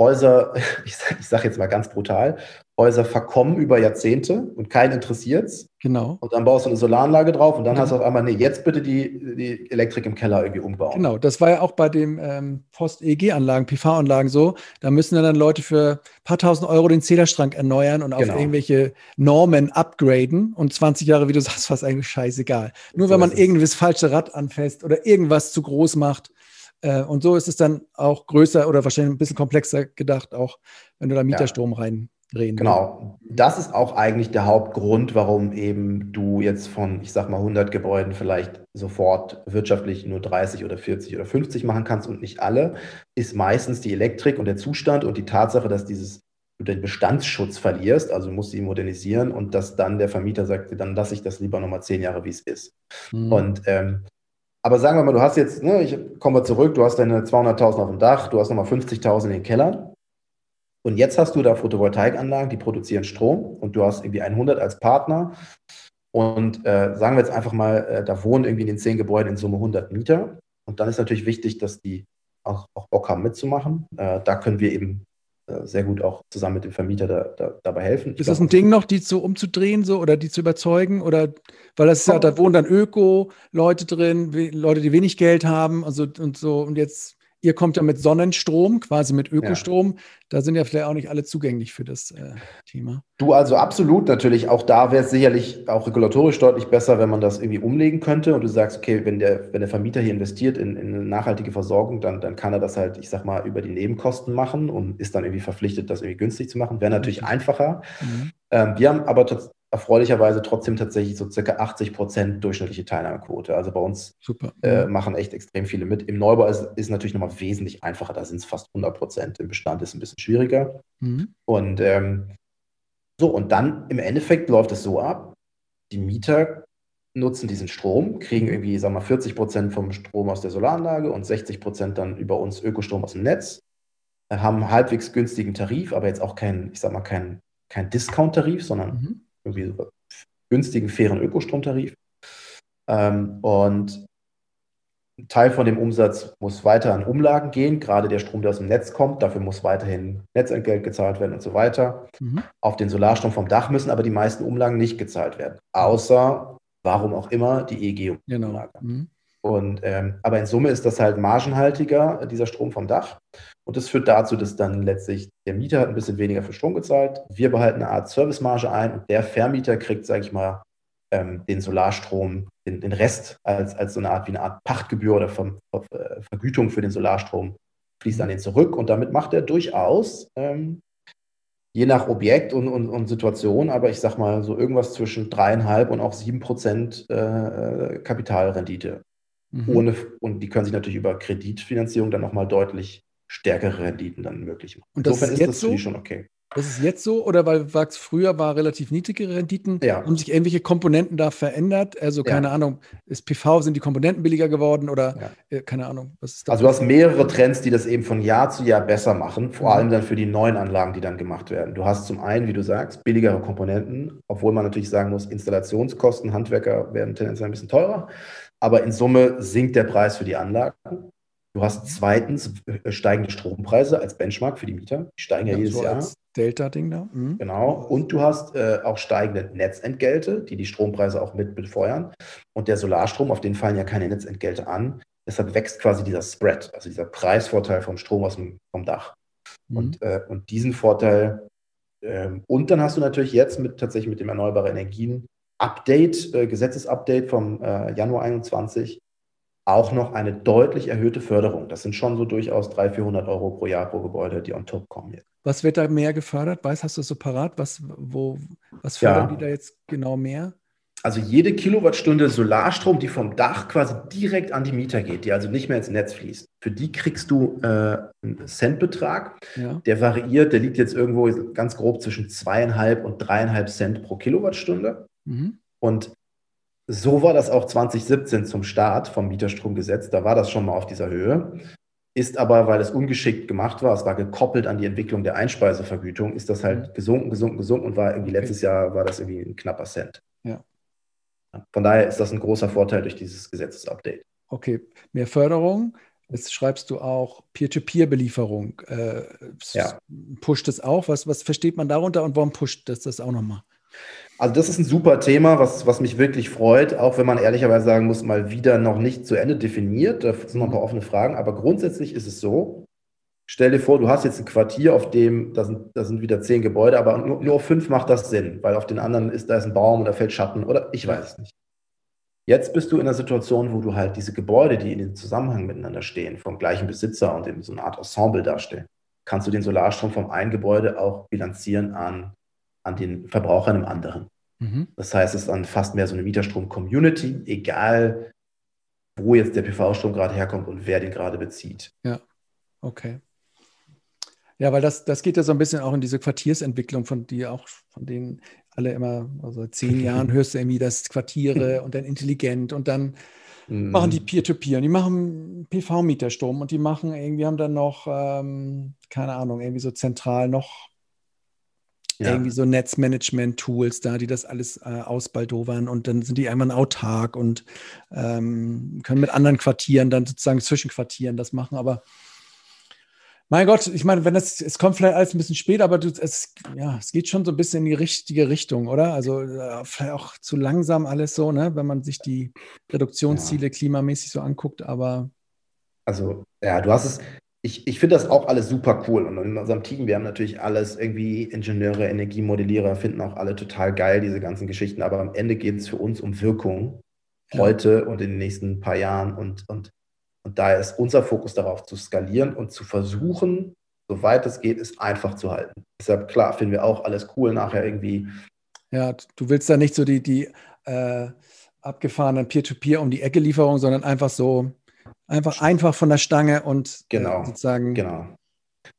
Häuser, [LAUGHS] ich, sage jetzt mal ganz brutal, Häuser verkommen über Jahrzehnte und keinen interessiert es. Genau. Und dann baust du eine Solaranlage drauf und dann genau. hast du auf einmal, nee, jetzt bitte die, die Elektrik im Keller irgendwie umbauen. Genau, das war ja auch bei den ähm, Post-EEG-Anlagen, PV-Anlagen so. Da müssen dann Leute für ein paar tausend Euro den Zählerschrank erneuern und auf genau. irgendwelche Normen upgraden und 20 Jahre, wie du sagst, fast eigentlich scheißegal. Nur so wenn man irgendwas falsche Rad anfasst oder irgendwas zu groß macht, äh, und so ist es dann auch größer oder wahrscheinlich ein bisschen komplexer gedacht, auch wenn du da Mieterstrom ja. rein reden. Genau. Das ist auch eigentlich der Hauptgrund, warum eben du jetzt von, ich sag mal, 100 Gebäuden vielleicht sofort wirtschaftlich nur 30 oder 40 oder 50 machen kannst und nicht alle, ist meistens die Elektrik und der Zustand und die Tatsache, dass dieses du den Bestandsschutz verlierst, also musst du ihn modernisieren und dass dann der Vermieter sagt, dann lasse ich das lieber nochmal zehn Jahre, wie es ist. Mhm. Und ähm, aber sagen wir mal, du hast jetzt, ne, ich komme zurück, du hast deine 200.000 auf dem Dach, du hast nochmal 50.000 in den Kellern. Und jetzt hast du da Photovoltaikanlagen, die produzieren Strom und du hast irgendwie 100 als Partner. Und äh, sagen wir jetzt einfach mal, äh, da wohnen irgendwie in den zehn Gebäuden in Summe 100 Mieter. Und dann ist natürlich wichtig, dass die auch, auch Bock haben mitzumachen. Äh, da können wir eben sehr gut auch zusammen mit dem Vermieter da, da, dabei helfen. Ist das ein Ding noch, die so umzudrehen so oder die zu überzeugen? Oder weil das ist ja, da wohnen dann Öko-Leute drin, Leute, die wenig Geld haben also, und so und jetzt Ihr kommt ja mit Sonnenstrom, quasi mit Ökostrom. Ja. Da sind ja vielleicht auch nicht alle zugänglich für das äh, Thema. Du, also absolut natürlich. Auch da wäre es sicherlich auch regulatorisch deutlich besser, wenn man das irgendwie umlegen könnte und du sagst, okay, wenn der, wenn der Vermieter hier investiert in, in eine nachhaltige Versorgung, dann, dann kann er das halt, ich sag mal, über die Nebenkosten machen und ist dann irgendwie verpflichtet, das irgendwie günstig zu machen. Wäre natürlich mhm. einfacher. Mhm. Ähm, wir haben aber erfreulicherweise trotzdem tatsächlich so circa 80 Prozent durchschnittliche Teilnahmequote. Also bei uns äh, machen echt extrem viele mit. Im Neubau ist, ist natürlich nochmal wesentlich einfacher. Da sind es fast 100 Prozent. Im Bestand ist es ein bisschen schwieriger. Mhm. Und ähm, so, und dann im Endeffekt läuft es so ab, die Mieter nutzen diesen Strom, kriegen irgendwie, sagen wir mal, 40 Prozent vom Strom aus der Solaranlage und 60 Prozent dann über uns Ökostrom aus dem Netz, haben einen halbwegs günstigen Tarif, aber jetzt auch kein, ich sag mal, kein, kein Discount-Tarif, sondern mhm irgendwie so günstigen, fairen Ökostromtarif. Ähm, und ein Teil von dem Umsatz muss weiter an Umlagen gehen, gerade der Strom, der aus dem Netz kommt. Dafür muss weiterhin Netzentgelt gezahlt werden und so weiter. Mhm. Auf den Solarstrom vom Dach müssen aber die meisten Umlagen nicht gezahlt werden, außer, warum auch immer, die EEG-Umlage. Genau. Mhm. Und, ähm, aber in Summe ist das halt margenhaltiger, dieser Strom vom Dach. Und das führt dazu, dass dann letztlich der Mieter hat ein bisschen weniger für Strom gezahlt. Wir behalten eine Art Servicemarge ein und der Vermieter kriegt, sage ich mal, ähm, den Solarstrom, den, den, Rest als, als so eine Art wie eine Art Pachtgebühr oder Ver, Ver, äh, Vergütung für den Solarstrom fließt an den zurück. Und damit macht er durchaus, ähm, je nach Objekt und, und, und, Situation, aber ich sag mal so irgendwas zwischen dreieinhalb und auch sieben Prozent äh, Kapitalrendite Mhm. Ohne, und die können sich natürlich über Kreditfinanzierung dann nochmal deutlich stärkere Renditen dann möglich machen. Und das Insofern ist, jetzt ist das so? schon okay. Das ist jetzt so oder weil Wachs früher war relativ niedrige Renditen, ja. haben sich irgendwelche Komponenten da verändert? Also keine ja. Ahnung, ist PV, sind die Komponenten billiger geworden oder ja. äh, keine Ahnung, was ist da? Also du hast mehrere Trends, die das eben von Jahr zu Jahr besser machen, vor mhm. allem dann für die neuen Anlagen, die dann gemacht werden. Du hast zum einen, wie du sagst, billigere Komponenten, obwohl man natürlich sagen muss, Installationskosten, Handwerker werden tendenziell ein bisschen teurer aber in Summe sinkt der Preis für die Anlagen. Du hast zweitens äh, steigende Strompreise als Benchmark für die Mieter. Die steigen ja, ja jedes so Jahr. Delta-Ding da. Mhm. Genau. Und du hast äh, auch steigende Netzentgelte, die die Strompreise auch mit befeuern. Und der Solarstrom, auf den fallen ja keine Netzentgelte an. Deshalb wächst quasi dieser Spread, also dieser Preisvorteil vom Strom aus dem, vom Dach. Mhm. Und, äh, und diesen Vorteil ähm, und dann hast du natürlich jetzt mit tatsächlich mit dem Erneuerbare Energien Update, äh, Gesetzesupdate vom äh, Januar 21 auch noch eine deutlich erhöhte Förderung. Das sind schon so durchaus 300, 400 Euro pro Jahr pro Gebäude, die on top kommen jetzt. Was wird da mehr gefördert? Weiß, hast du so parat? Was, wo, was fördern ja. die da jetzt genau mehr? Also jede Kilowattstunde Solarstrom, die vom Dach quasi direkt an die Mieter geht, die also nicht mehr ins Netz fließt, für die kriegst du äh, einen Centbetrag. Ja. Der variiert, der liegt jetzt irgendwo ganz grob zwischen zweieinhalb und dreieinhalb Cent pro Kilowattstunde. Mhm. Und so war das auch 2017 zum Start vom Mieterstromgesetz. Da war das schon mal auf dieser Höhe. Ist aber, weil es ungeschickt gemacht war, es war gekoppelt an die Entwicklung der Einspeisevergütung, ist das halt mhm. gesunken, gesunken, gesunken und war irgendwie okay. letztes Jahr war das irgendwie ein knapper Cent. Ja. Von daher ist das ein großer Vorteil durch dieses Gesetzesupdate. Okay, mehr Förderung. Jetzt schreibst du auch Peer-to-Peer-Belieferung. Äh, ja. Pusht es auch? Was, was versteht man darunter und warum pusht das das auch nochmal? Also das ist ein super Thema, was, was mich wirklich freut, auch wenn man ehrlicherweise sagen muss, mal wieder noch nicht zu Ende definiert. Da sind noch ein paar offene Fragen, aber grundsätzlich ist es so, stell dir vor, du hast jetzt ein Quartier, auf dem, da sind, da sind wieder zehn Gebäude, aber nur, nur fünf macht das Sinn, weil auf den anderen ist, da ist ein Baum oder fällt Schatten oder ich weiß es nicht. Jetzt bist du in einer Situation, wo du halt diese Gebäude, die in den Zusammenhang miteinander stehen, vom gleichen Besitzer und in so eine Art Ensemble darstellen, kannst du den Solarstrom vom einen Gebäude auch bilanzieren an an den Verbrauchern im anderen. Mhm. Das heißt, es ist dann fast mehr so eine Mieterstrom-Community, egal wo jetzt der PV-Strom gerade herkommt und wer den gerade bezieht. Ja, okay. Ja, weil das, das geht ja so ein bisschen auch in diese Quartiersentwicklung, von die auch, von denen alle immer, also zehn [LAUGHS] Jahren hörst du irgendwie das Quartiere [LAUGHS] und dann intelligent und dann mhm. machen die Peer-to-Peer und die machen PV-Mieterstrom und die machen irgendwie, haben dann noch, ähm, keine Ahnung, irgendwie so zentral noch ja. irgendwie so Netzmanagement-Tools da, die das alles äh, ausbaldowern und dann sind die einmal autark und ähm, können mit anderen Quartieren dann sozusagen Zwischenquartieren das machen. Aber mein Gott, ich meine, wenn das, es kommt vielleicht alles ein bisschen spät, aber du, es, ja, es geht schon so ein bisschen in die richtige Richtung, oder? Also äh, vielleicht auch zu langsam alles so, ne, wenn man sich die Reduktionsziele ja. klimamäßig so anguckt, aber. Also, ja, du hast es, ich, ich finde das auch alles super cool. Und in unserem Team, wir haben natürlich alles irgendwie Ingenieure, Energiemodellierer, finden auch alle total geil, diese ganzen Geschichten. Aber am Ende geht es für uns um Wirkung heute ja. und in den nächsten paar Jahren. Und, und, und daher ist unser Fokus darauf zu skalieren und zu versuchen, soweit es geht, es einfach zu halten. Deshalb, klar, finden wir auch alles cool nachher irgendwie. Ja, du willst da nicht so die, die äh, abgefahrenen Peer-to-Peer um die Ecke Lieferung, sondern einfach so Einfach, einfach von der Stange und äh, genau, sozusagen. Genau.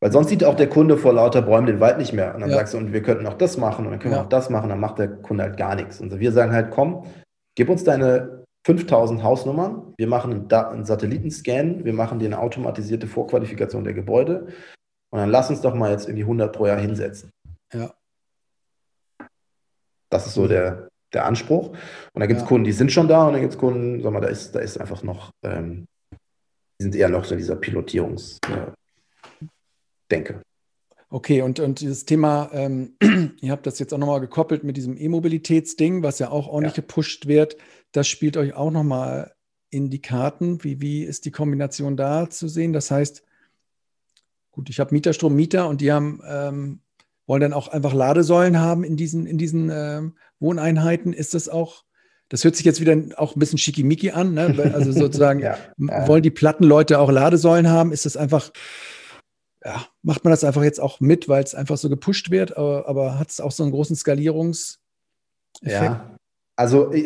Weil sonst sieht auch der Kunde vor lauter Bäumen den Wald nicht mehr. Und dann ja. sagst du, und wir könnten auch das machen und dann können ja. wir auch das machen, dann macht der Kunde halt gar nichts. Und wir sagen halt, komm, gib uns deine 5000 Hausnummern, wir machen einen, einen Satellitenscan, wir machen dir eine automatisierte Vorqualifikation der Gebäude und dann lass uns doch mal jetzt irgendwie 100 pro Jahr hinsetzen. Ja. Das ist so der, der Anspruch. Und da gibt es ja. Kunden, die sind schon da und dann gibt es Kunden, sag mal, da ist, da ist einfach noch ähm, die sind eher noch so dieser Pilotierungsdenke. Okay, und, und dieses Thema, ähm, [CLEARS THROAT] ihr habt das jetzt auch nochmal gekoppelt mit diesem E-Mobilitätsding, was ja auch ordentlich ja. gepusht wird. Das spielt euch auch nochmal in die Karten. Wie, wie ist die Kombination da zu sehen? Das heißt, gut, ich habe Mieterstrom, Mieter und die haben, ähm, wollen dann auch einfach Ladesäulen haben in diesen, in diesen ähm, Wohneinheiten. Ist das auch das hört sich jetzt wieder auch ein bisschen schickimicki an. Ne? Also [LAUGHS] sozusagen, ja, ja. wollen die Plattenleute auch Ladesäulen haben? Ist das einfach, ja, macht man das einfach jetzt auch mit, weil es einfach so gepusht wird? Aber, aber hat es auch so einen großen Skalierungseffekt? Ja, also äh,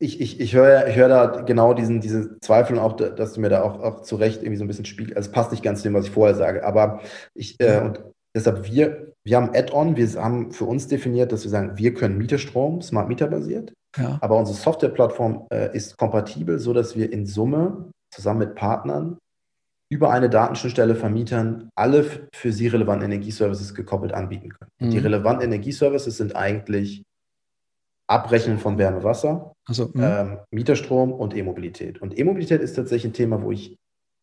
ich, ich, ich höre ich hör da genau diesen, diese Zweifel und auch, dass du mir da auch, auch zu Recht irgendwie so ein bisschen spiegelst. Also es passt nicht ganz zu dem, was ich vorher sage. Aber ich, äh, und deshalb wir, wir haben Add-on, wir haben für uns definiert, dass wir sagen, wir können Mieterstrom, Smart Meter basiert. Ja. Aber unsere Softwareplattform äh, ist kompatibel, sodass wir in Summe zusammen mit Partnern über eine Datenschnittstelle Vermietern alle für sie relevanten Energieservices gekoppelt anbieten können. Mhm. Die relevanten Energieservices sind eigentlich Abrechnen von Wärme, Wasser, also, ähm, Mieterstrom und E-Mobilität. Und E-Mobilität ist tatsächlich ein Thema, wo ich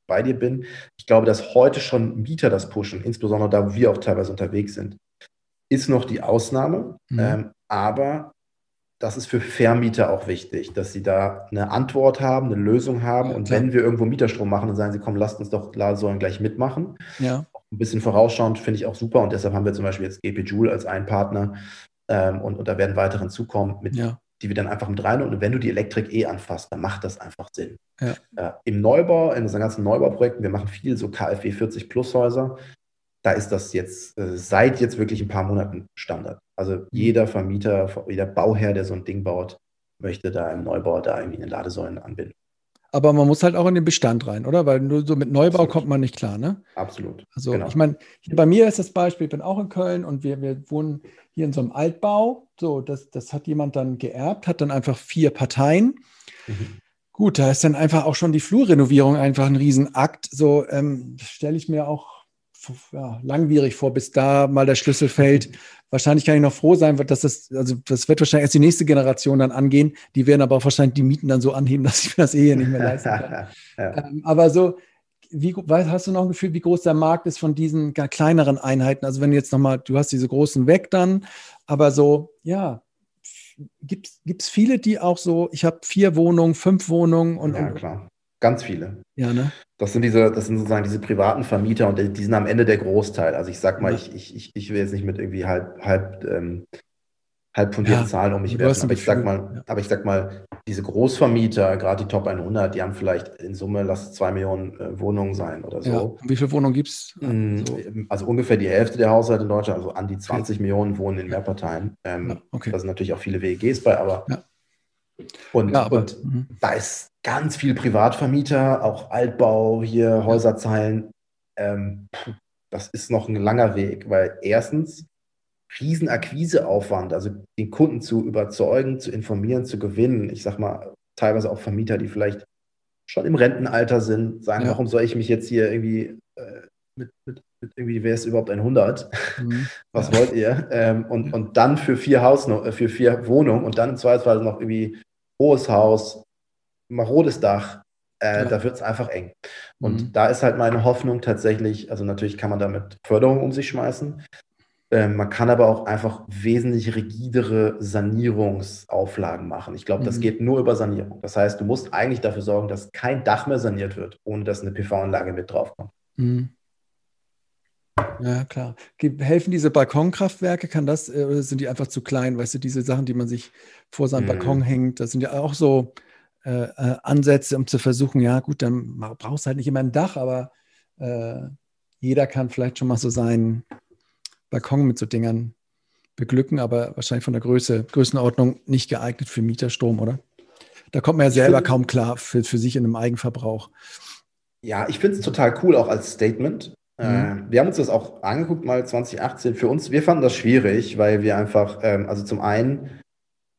bei dir bin. Ich glaube, dass heute schon Mieter das pushen, insbesondere da, wo wir auch teilweise unterwegs sind, ist noch die Ausnahme. Mhm. Ähm, aber das ist für Vermieter auch wichtig, dass sie da eine Antwort haben, eine Lösung haben. Ja, und wenn wir irgendwo Mieterstrom machen, dann sagen sie, komm, lasst uns doch Ladesäulen gleich mitmachen. Ja. ein bisschen vorausschauend finde ich auch super und deshalb haben wir zum Beispiel jetzt GP Joule als einen Partner ähm, und, und da werden weitere hinzukommen, mit, ja. die wir dann einfach mit rein und wenn du die Elektrik eh anfasst, dann macht das einfach Sinn. Äh, Im Neubau, in unseren ganzen Neubauprojekten, wir machen viel so KfW 40 Plus Häuser, da ist das jetzt äh, seit jetzt wirklich ein paar Monaten Standard. Also mhm. jeder Vermieter, jeder Bauherr, der so ein Ding baut, möchte da im Neubau da irgendwie eine Ladesäule anbinden. Aber man muss halt auch in den Bestand rein, oder? Weil nur so mit Neubau Absolut. kommt man nicht klar, ne? Absolut. Also genau. ich meine, bei mir ist das Beispiel, ich bin auch in Köln und wir, wir wohnen hier in so einem Altbau. So, das, das hat jemand dann geerbt, hat dann einfach vier Parteien. Mhm. Gut, da ist dann einfach auch schon die Flurrenovierung einfach ein Riesenakt. So ähm, stelle ich mir auch ja, langwierig vor, bis da mal der Schlüssel fällt. [LAUGHS] Wahrscheinlich kann ich noch froh sein, dass das, also das wird wahrscheinlich erst die nächste Generation dann angehen. Die werden aber auch wahrscheinlich die Mieten dann so anheben, [LAUGHS] dass ich mir das eh hier nicht mehr leisten kann. [LAUGHS] ja. ähm, aber so, wie, hast du noch ein Gefühl, wie groß der Markt ist von diesen kleineren Einheiten? Also wenn du jetzt nochmal, du hast diese großen weg dann, aber so, ja, gibt es viele, die auch so, ich habe vier Wohnungen, fünf Wohnungen und. Ja, klar. Ganz viele. Ja, ne? Das sind diese, das sind sozusagen diese privaten Vermieter und die, sind am Ende der Großteil. Also ich sag mal, ja. ich, ich, ich will jetzt nicht mit irgendwie halb, halb, ähm, halb fundierten ja, Zahlen um mich werfen, aber ich sag mal, ja. aber ich sag mal, diese Großvermieter, gerade die Top 100, die haben vielleicht in Summe, lass zwei Millionen äh, Wohnungen sein oder so. Wie viele Wohnungen gibt es? Mm, so. Also ungefähr die Hälfte der Haushalte in Deutschland, also an die 20 okay. Millionen wohnen in Mehrparteien. Ähm, okay. Da sind natürlich auch viele WEGs bei, aber und, ja, aber, und mhm. da ist ganz viel Privatvermieter, auch Altbau hier, Häuserzeilen. Ähm, das ist noch ein langer Weg, weil erstens Riesenakquiseaufwand, also den Kunden zu überzeugen, zu informieren, zu gewinnen. Ich sag mal, teilweise auch Vermieter, die vielleicht schon im Rentenalter sind, sagen, ja. warum soll ich mich jetzt hier irgendwie äh, mit, mit, mit, irgendwie, wer ist überhaupt ein 100? Mhm. [LAUGHS] Was wollt ihr? Ähm, und, und dann für vier Haus, äh, für vier Wohnungen und dann im Zweifelsfall noch irgendwie hohes Haus, marodes Dach, äh, ja. da wird es einfach eng. Und mhm. da ist halt meine Hoffnung tatsächlich, also natürlich kann man damit Förderung um sich schmeißen, ähm, man kann aber auch einfach wesentlich rigidere Sanierungsauflagen machen. Ich glaube, das mhm. geht nur über Sanierung. Das heißt, du musst eigentlich dafür sorgen, dass kein Dach mehr saniert wird, ohne dass eine PV-Anlage mit draufkommt. Mhm. Ja, klar. Helfen diese Balkonkraftwerke? Kann das, äh, oder sind die einfach zu klein? Weißt du, diese Sachen, die man sich vor seinem mhm. Balkon hängt, das sind ja auch so äh, äh, Ansätze, um zu versuchen, ja, gut, dann brauchst du halt nicht immer ein Dach, aber äh, jeder kann vielleicht schon mal so seinen Balkon mit so Dingern beglücken, aber wahrscheinlich von der Größe, Größenordnung nicht geeignet für Mieterstrom, oder? Da kommt man ja selber kaum klar für, für sich in einem Eigenverbrauch. Ja, ich finde es total cool, auch als Statement. Mhm. Äh, wir haben uns das auch angeguckt, mal 2018. Für uns, wir fanden das schwierig, weil wir einfach, ähm, also zum einen,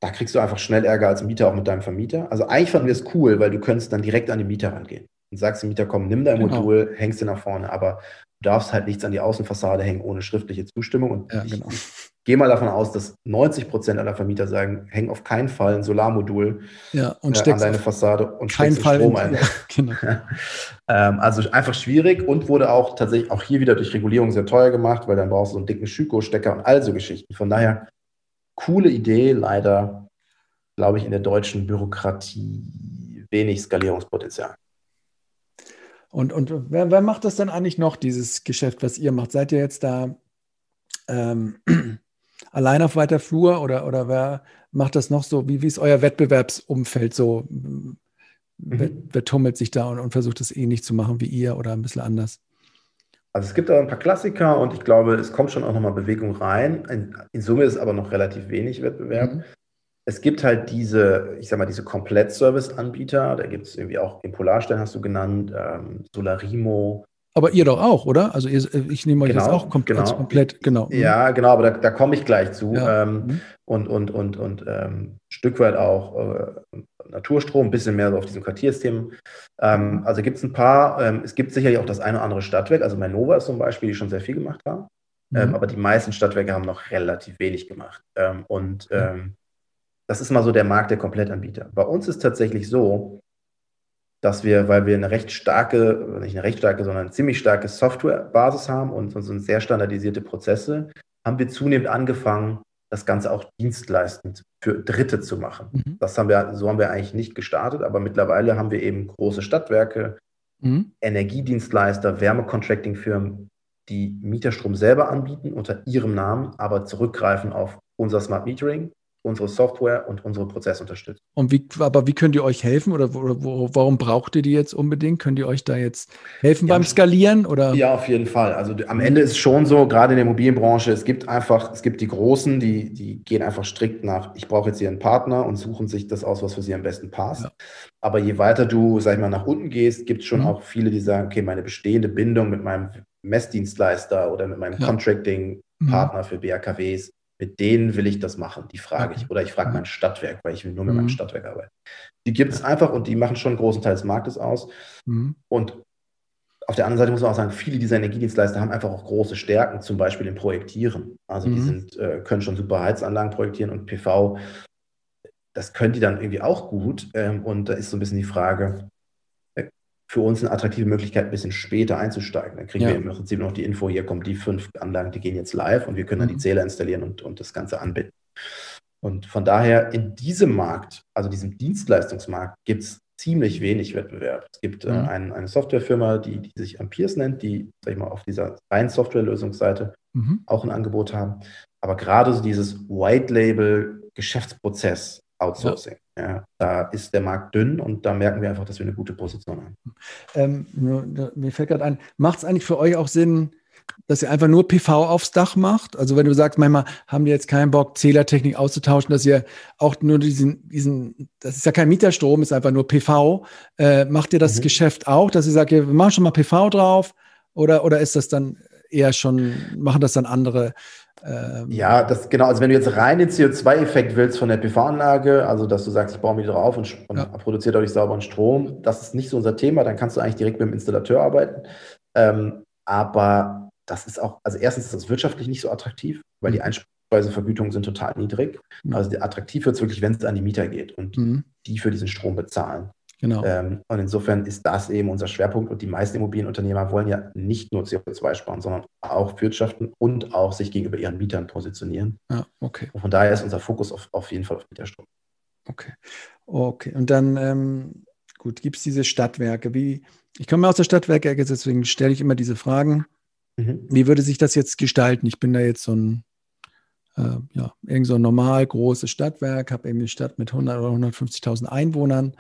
da kriegst du einfach schnell Ärger als Mieter auch mit deinem Vermieter. Also eigentlich fanden wir es cool, weil du könntest dann direkt an den Mieter rangehen und sagst dem Mieter, komm, nimm dein genau. Modul, hängst du nach vorne, aber du darfst halt nichts an die Außenfassade hängen ohne schriftliche Zustimmung. Und ja, ich, genau. gehe mal davon aus, dass 90 Prozent aller Vermieter sagen, häng auf keinen Fall ein Solarmodul ja, und äh, an deine Fassade und steckst Strom ein. Genau. [LAUGHS] ähm, also einfach schwierig und wurde auch tatsächlich auch hier wieder durch Regulierung sehr teuer gemacht, weil dann brauchst du so einen dicken Schüko-Stecker und all so Geschichten. Von daher, coole Idee, leider, glaube ich, in der deutschen Bürokratie wenig Skalierungspotenzial. Und, und wer, wer macht das dann eigentlich noch, dieses Geschäft, was ihr macht? Seid ihr jetzt da ähm, [CLEARS THROAT] allein auf weiter Flur oder, oder wer macht das noch so? Wie, wie ist euer Wettbewerbsumfeld so? Mhm. Wer, wer, tummelt sich da und, und versucht es ähnlich zu machen wie ihr oder ein bisschen anders? Also es gibt auch ein paar Klassiker und ich glaube, es kommt schon auch nochmal Bewegung rein. In, in, Summe ist aber noch relativ wenig Wettbewerb. Mhm. Es gibt halt diese, ich sag mal, diese Komplett-Service-Anbieter. Da gibt es irgendwie auch den Polarstern, hast du genannt, ähm, Solarimo, aber ihr doch auch, oder? Also ihr, ich nehme euch genau, jetzt auch genau. komplett, genau. Mhm. Ja, genau, aber da, da komme ich gleich zu. Ja. Ähm, mhm. Und, und, und, und ähm, Stück weit auch äh, Naturstrom, ein bisschen mehr so auf diesem Quartiersthemen. Ähm, mhm. also gibt es ein paar, ähm, es gibt sicherlich auch das eine oder andere Stadtwerk, also Mainova zum Beispiel, die schon sehr viel gemacht haben. Ähm, mhm. aber die meisten Stadtwerke haben noch relativ wenig gemacht. Ähm, und das ist mal so der Markt der Komplettanbieter. Bei uns ist tatsächlich so, dass wir, weil wir eine recht starke, nicht eine recht starke, sondern eine ziemlich starke Softwarebasis haben und, und so sehr standardisierte Prozesse, haben wir zunehmend angefangen, das Ganze auch dienstleistend für Dritte zu machen. Mhm. Das haben wir, so haben wir eigentlich nicht gestartet, aber mittlerweile haben wir eben große Stadtwerke, mhm. Energiedienstleister, Wärmecontracting-Firmen, die Mieterstrom selber anbieten unter ihrem Namen, aber zurückgreifen auf unser Smart Metering unsere Software und unsere Prozessunterstützung. Und wie, aber wie könnt ihr euch helfen oder wo, wo, warum braucht ihr die jetzt unbedingt? Könnt ihr euch da jetzt helfen ja, beim Skalieren oder? Ja, auf jeden Fall. Also am Ende ist es schon so, gerade in der Immobilienbranche, es gibt einfach, es gibt die Großen, die, die gehen einfach strikt nach, ich brauche jetzt hier einen Partner und suchen sich das aus, was für sie am besten passt. Ja. Aber je weiter du, sag ich mal, nach unten gehst, gibt es schon mhm. auch viele, die sagen, okay, meine bestehende Bindung mit meinem Messdienstleister oder mit meinem ja. Contracting-Partner mhm. für BAKWs, mit denen will ich das machen, die frage ich. Oder ich frage mein Stadtwerk, weil ich will nur mit mhm. meinem Stadtwerk arbeiten. Die gibt es einfach und die machen schon einen großen Teil des Marktes aus. Mhm. Und auf der anderen Seite muss man auch sagen, viele dieser Energiedienstleister haben einfach auch große Stärken, zum Beispiel im Projektieren. Also mhm. die sind, äh, können schon super Heizanlagen projektieren und PV, das können die dann irgendwie auch gut. Ähm, und da ist so ein bisschen die Frage, für uns eine attraktive Möglichkeit, ein bisschen später einzusteigen. Dann kriegen ja. wir im Prinzip noch die Info, hier kommen die fünf Anlagen, die gehen jetzt live und wir können dann die mhm. Zähler installieren und, und das Ganze anbinden. Und von daher in diesem Markt, also diesem Dienstleistungsmarkt, gibt es ziemlich wenig Wettbewerb. Es gibt äh, mhm. ein, eine Softwarefirma, die, die sich Ampiers nennt, die, sag ich mal, auf dieser reinen Softwarelösungsseite mhm. auch ein Angebot haben. Aber gerade so dieses White-Label-Geschäftsprozess Outsourcing. Ja. Ja. da ist der Markt dünn und da merken wir einfach, dass wir eine gute Position haben. Ähm, mir fällt gerade ein, macht es eigentlich für euch auch Sinn, dass ihr einfach nur PV aufs Dach macht? Also wenn du sagst, manchmal haben die jetzt keinen Bock, Zählertechnik auszutauschen, dass ihr auch nur diesen, diesen, das ist ja kein Mieterstrom, ist einfach nur PV. Äh, macht ihr das mhm. Geschäft auch, dass ihr sagt, wir machen schon mal PV drauf? Oder, oder ist das dann eher schon, machen das dann andere ähm, ja, das genau. Also wenn du jetzt rein den CO2-Effekt willst von der PV-Anlage, also dass du sagst, ich baue mich drauf und, und ja. produziere dadurch sauberen Strom, das ist nicht so unser Thema. Dann kannst du eigentlich direkt mit dem Installateur arbeiten. Ähm, aber das ist auch, also erstens ist das wirtschaftlich nicht so attraktiv, weil mhm. die Einspeisevergütungen sind total niedrig. Mhm. Also attraktiv wird es wirklich, wenn es an die Mieter geht und mhm. die für diesen Strom bezahlen. Genau. Ähm, und insofern ist das eben unser Schwerpunkt. Und die meisten Immobilienunternehmer wollen ja nicht nur CO2 sparen, sondern auch wirtschaften und auch sich gegenüber ihren Mietern positionieren. Ja, okay. Und von daher ist unser Fokus auf, auf jeden Fall auf Mieterstrom. Okay. Okay. Und dann, ähm, gut, gibt es diese Stadtwerke. Wie, ich komme aus der Stadtwerke, deswegen stelle ich immer diese Fragen. Mhm. Wie würde sich das jetzt gestalten? Ich bin da jetzt so ein äh, ja, irgend so ein normal großes Stadtwerk, habe eben eine Stadt mit 100 oder 150.000 Einwohnern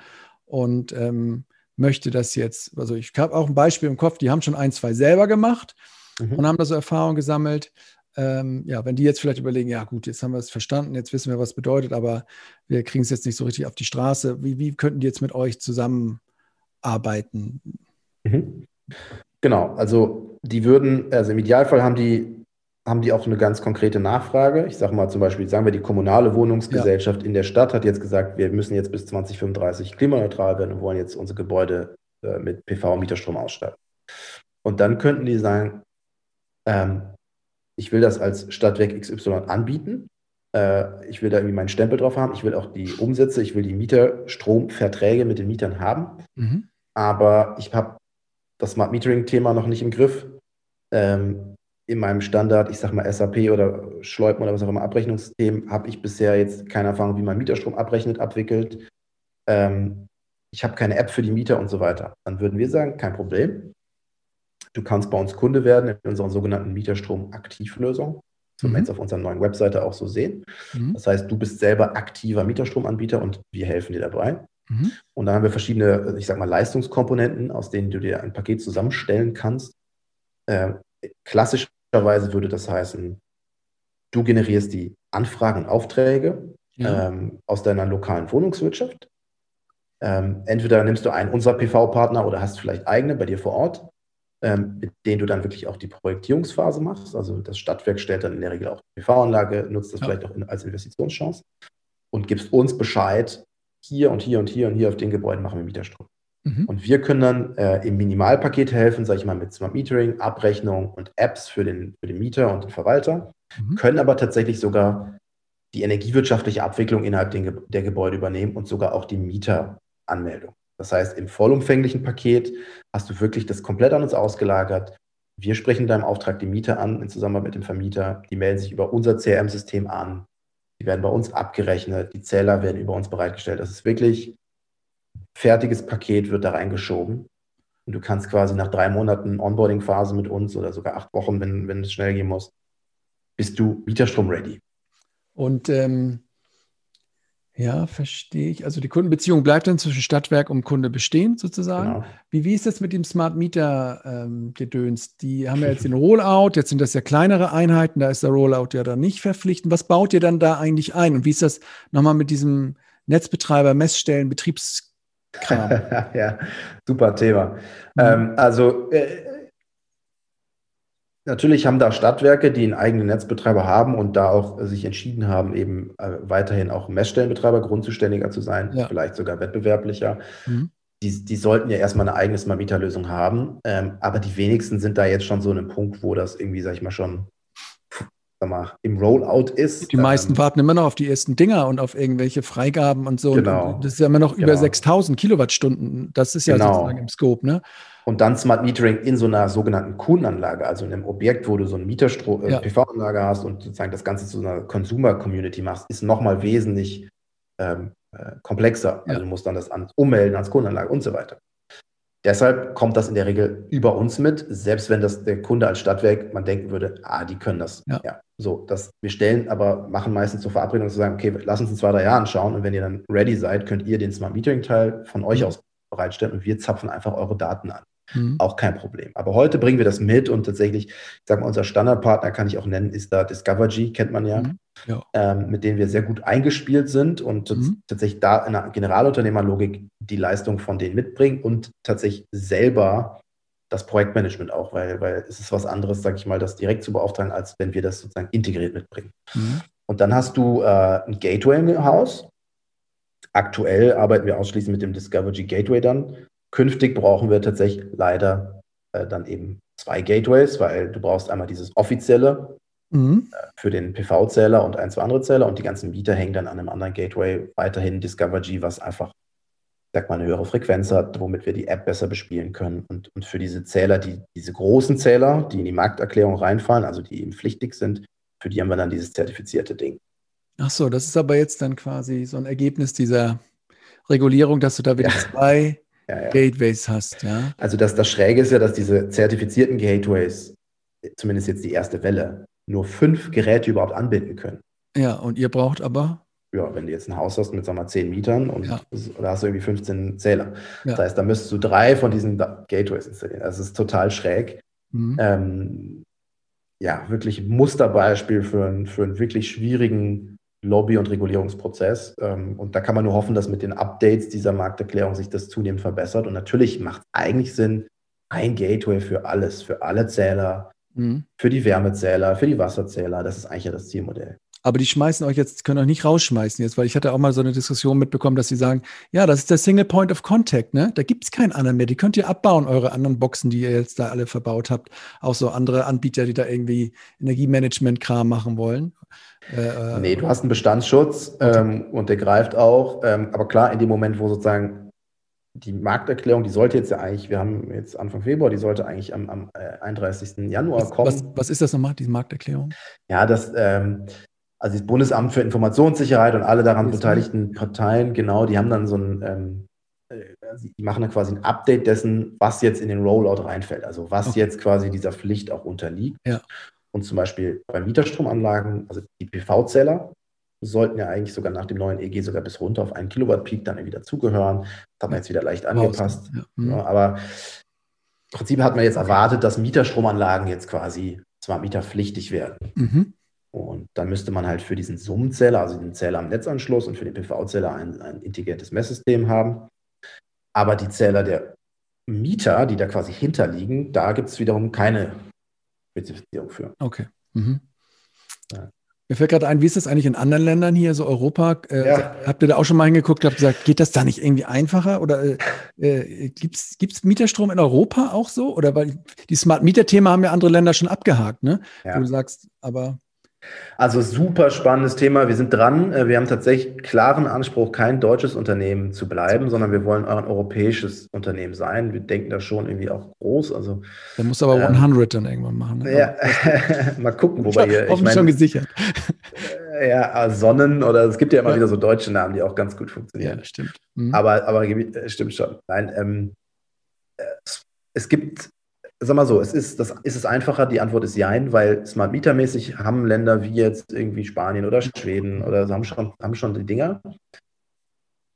und ähm, möchte das jetzt, also ich habe auch ein Beispiel im Kopf, die haben schon ein, zwei selber gemacht mhm. und haben da so Erfahrungen gesammelt. Ähm, ja, wenn die jetzt vielleicht überlegen, ja gut, jetzt haben wir es verstanden, jetzt wissen wir, was bedeutet, aber wir kriegen es jetzt nicht so richtig auf die Straße. Wie, wie könnten die jetzt mit euch zusammenarbeiten? Mhm. Genau, also die würden, also im Idealfall haben die haben die auch eine ganz konkrete Nachfrage. Ich sage mal zum Beispiel, sagen wir, die kommunale Wohnungsgesellschaft ja. in der Stadt hat jetzt gesagt, wir müssen jetzt bis 2035 klimaneutral werden und wollen jetzt unsere Gebäude äh, mit PV und Mieterstrom ausstatten. Und dann könnten die sagen, ähm, ich will das als Stadtwerk XY anbieten. Äh, ich will da irgendwie meinen Stempel drauf haben. Ich will auch die Umsätze, ich will die Mieterstromverträge mit den Mietern haben. Mhm. Aber ich habe das Smart Metering-Thema noch nicht im Griff. Ähm, in meinem Standard, ich sag mal SAP oder Schleupen oder was auch immer, Abrechnungssystem, habe ich bisher jetzt keine Erfahrung, wie man Mieterstrom abrechnet, abwickelt. Ähm, ich habe keine App für die Mieter und so weiter. Dann würden wir sagen, kein Problem. Du kannst bei uns Kunde werden in unserer sogenannten Mieterstrom-Aktivlösung. Das werden wir mhm. jetzt auf unserer neuen Webseite auch so sehen. Mhm. Das heißt, du bist selber aktiver Mietelstromanbieter und wir helfen dir dabei. Mhm. Und dann haben wir verschiedene, ich sag mal, Leistungskomponenten, aus denen du dir ein Paket zusammenstellen kannst. Äh, klassisch Weise würde das heißen, du generierst die Anfragen und Aufträge ja. ähm, aus deiner lokalen Wohnungswirtschaft. Ähm, entweder nimmst du einen unserer PV-Partner oder hast vielleicht eigene bei dir vor Ort, ähm, mit denen du dann wirklich auch die Projektierungsphase machst. Also das Stadtwerk stellt dann in der Regel auch die PV-Anlage, nutzt das ja. vielleicht auch in, als Investitionschance und gibst uns Bescheid, hier und hier und hier und hier auf den Gebäuden machen wir Mieterstrom. Mhm. Und wir können dann äh, im Minimalpaket helfen, sage ich mal, mit Smart Metering, Abrechnung und Apps für den, für den Mieter und den Verwalter, mhm. können aber tatsächlich sogar die energiewirtschaftliche Abwicklung innerhalb den, der Gebäude übernehmen und sogar auch die Mieteranmeldung. Das heißt, im vollumfänglichen Paket hast du wirklich das komplett an uns ausgelagert. Wir sprechen in deinem Auftrag die Mieter an in Zusammenarbeit mit dem Vermieter. Die melden sich über unser CRM-System an. Die werden bei uns abgerechnet. Die Zähler werden über uns bereitgestellt. Das ist wirklich fertiges Paket wird da reingeschoben. Und du kannst quasi nach drei Monaten Onboarding-Phase mit uns oder sogar acht Wochen, wenn, wenn es schnell gehen muss, bist du Mieterstrom-ready. Und ähm, ja, verstehe ich. Also die Kundenbeziehung bleibt dann zwischen Stadtwerk und Kunde bestehen, sozusagen. Genau. Wie, wie ist das mit dem Smart Meter ähm, gedöns? Die haben ja jetzt den Rollout, jetzt sind das ja kleinere Einheiten, da ist der Rollout ja dann nicht verpflichtend. Was baut ihr dann da eigentlich ein? Und wie ist das nochmal mit diesem Netzbetreiber, Messstellen, Betriebskram? [LAUGHS] ja, super Thema. Mhm. Ähm, also äh, Natürlich haben da Stadtwerke, die einen eigenen Netzbetreiber haben und da auch sich entschieden haben, eben äh, weiterhin auch Messstellenbetreiber grundzuständiger zu sein, ja. vielleicht sogar wettbewerblicher. Mhm. Die, die, sollten ja erstmal eine eigene Smart-Meter-Lösung haben. Ähm, aber die wenigsten sind da jetzt schon so an einem Punkt, wo das irgendwie, sag ich mal, schon mal, im Rollout ist. Die meisten ähm, warten immer noch auf die ersten Dinger und auf irgendwelche Freigaben und so. Genau. Und das ist ja immer noch genau. über 6000 Kilowattstunden. Das ist ja genau. sozusagen im Scope, ne? Und dann Smart Metering in so einer sogenannten Kundenanlage, also in einem Objekt, wo du so eine Mieterstro äh, ja. Hast und sozusagen das Ganze zu einer Consumer-Community machst, ist nochmal wesentlich ähm, äh, komplexer. Also ja. du musst dann das an, ummelden als Kundenanlage und so weiter. Deshalb kommt das in der Regel über uns mit, selbst wenn das der Kunde als Stadtwerk, man denken würde, ah, die können das. Ja. ja. So, das, wir stellen aber, machen meistens zur Verabredung zu sagen, okay, lass uns in zwei, drei Jahren schauen und wenn ihr dann ready seid, könnt ihr den Smart Metering Teil von euch mhm. aus bereitstellen und wir zapfen einfach eure Daten an. Mhm. Auch kein Problem. Aber heute bringen wir das mit und tatsächlich, ich sage mal, unser Standardpartner kann ich auch nennen, ist da Discovergy, kennt man ja, mhm. ja. Ähm, mit denen wir sehr gut eingespielt sind und mhm. tatsächlich da in der Generalunternehmerlogik die Leistung von denen mitbringen und tatsächlich selber das Projektmanagement auch, weil, weil es ist was anderes, sage ich mal, das direkt zu beauftragen, als wenn wir das sozusagen integriert mitbringen. Mhm. Und dann hast du äh, ein Gateway im Haus. Aktuell arbeiten wir ausschließlich mit dem Discovergy Gateway dann. Künftig brauchen wir tatsächlich leider äh, dann eben zwei Gateways, weil du brauchst einmal dieses offizielle mhm. äh, für den PV-Zähler und ein, zwei andere Zähler und die ganzen Mieter hängen dann an einem anderen Gateway weiterhin Discover G, was einfach, sag mal, eine höhere Frequenz hat, womit wir die App besser bespielen können. Und, und für diese Zähler, die, diese großen Zähler, die in die Markterklärung reinfallen, also die eben pflichtig sind, für die haben wir dann dieses zertifizierte Ding. Ach so, das ist aber jetzt dann quasi so ein Ergebnis dieser Regulierung, dass du da wieder ja. zwei ja, ja. Gateways hast, ja. Also das, das Schräge ist ja, dass diese zertifizierten Gateways, zumindest jetzt die erste Welle, nur fünf Geräte überhaupt anbinden können. Ja, und ihr braucht aber? Ja, wenn du jetzt ein Haus hast mit, sagen wir mal, zehn Mietern und ja. da hast du irgendwie 15 Zähler. Das heißt, da müsstest du drei von diesen Gateways installieren. Das ist total schräg. Mhm. Ähm, ja, wirklich Musterbeispiel für, für einen wirklich schwierigen Lobby- und Regulierungsprozess. Ähm, und da kann man nur hoffen, dass mit den Updates dieser Markterklärung sich das zunehmend verbessert. Und natürlich macht es eigentlich Sinn, ein Gateway für alles, für alle Zähler, mhm. für die Wärmezähler, für die Wasserzähler. Das ist eigentlich ja das Zielmodell. Aber die schmeißen euch jetzt, können euch nicht rausschmeißen jetzt, weil ich hatte auch mal so eine Diskussion mitbekommen, dass sie sagen, ja, das ist der Single Point of Contact, ne? Da gibt es keinen anderen mehr. Die könnt ihr abbauen, eure anderen Boxen, die ihr jetzt da alle verbaut habt. Auch so andere Anbieter, die da irgendwie Energiemanagement-Kram machen wollen. Äh, äh, nee, du hast einen Bestandsschutz ähm, und der greift auch. Ähm, aber klar, in dem Moment, wo sozusagen die Markterklärung, die sollte jetzt ja eigentlich, wir haben jetzt Anfang Februar, die sollte eigentlich am, am äh, 31. Januar was, kommen. Was, was, ist das nochmal, diese Markterklärung? Ja, das, ähm, also das Bundesamt für Informationssicherheit und alle daran beteiligten Parteien, genau, die haben dann so ein, ähm, äh, die machen dann quasi ein Update dessen, was jetzt in den Rollout reinfällt, also was okay. jetzt quasi dieser Pflicht auch unterliegt. Ja. Und zum Beispiel bei Mieterstromanlagen, also die PV-Zähler, sollten ja eigentlich sogar nach dem neuen EG sogar bis runter auf einen Kilowatt Peak dann wieder zugehören. Das hat man jetzt wieder leicht angepasst. Ja. Mhm. Ja, aber im Prinzip hat man jetzt erwartet, dass Mieterstromanlagen jetzt quasi zwar mieterpflichtig werden. Mhm. Und dann müsste man halt für diesen Summenzähler, also den Zähler am Netzanschluss und für den PV-Zähler ein, ein integriertes Messsystem haben. Aber die Zähler der Mieter, die da quasi hinterliegen, da gibt es wiederum keine Spezifizierung für. Okay. Mhm. Ja. Mir fällt gerade ein, wie ist das eigentlich in anderen Ländern hier, so Europa? Äh, ja. Habt ihr da auch schon mal hingeguckt, habt gesagt, geht das da nicht irgendwie einfacher? Oder äh, äh gibt es Mieterstrom in Europa auch so? Oder weil die Smart Mieter-Thema haben ja andere Länder schon abgehakt, ne? Ja. Wo du sagst, aber also super spannendes Thema. Wir sind dran. Äh, wir haben tatsächlich klaren Anspruch, kein deutsches Unternehmen zu bleiben, sondern wir wollen ein europäisches Unternehmen sein. Wir denken da schon irgendwie auch groß. Also, der muss aber ähm, 100 dann irgendwann machen. Ne? Ja, [LAUGHS] mal gucken, wobei hier. Ich mein, schon gesichert. Äh, ja, Sonnen oder es gibt ja immer ja. wieder so deutsche Namen, die auch ganz gut funktionieren. Ja, stimmt. Mhm. Aber, aber stimmt schon. Nein, ähm, es gibt, sag mal so, es ist, das, ist es einfacher? Die Antwort ist Jein, weil Smart Meter mäßig haben Länder wie jetzt irgendwie Spanien oder Schweden oder haben schon, haben schon die Dinger.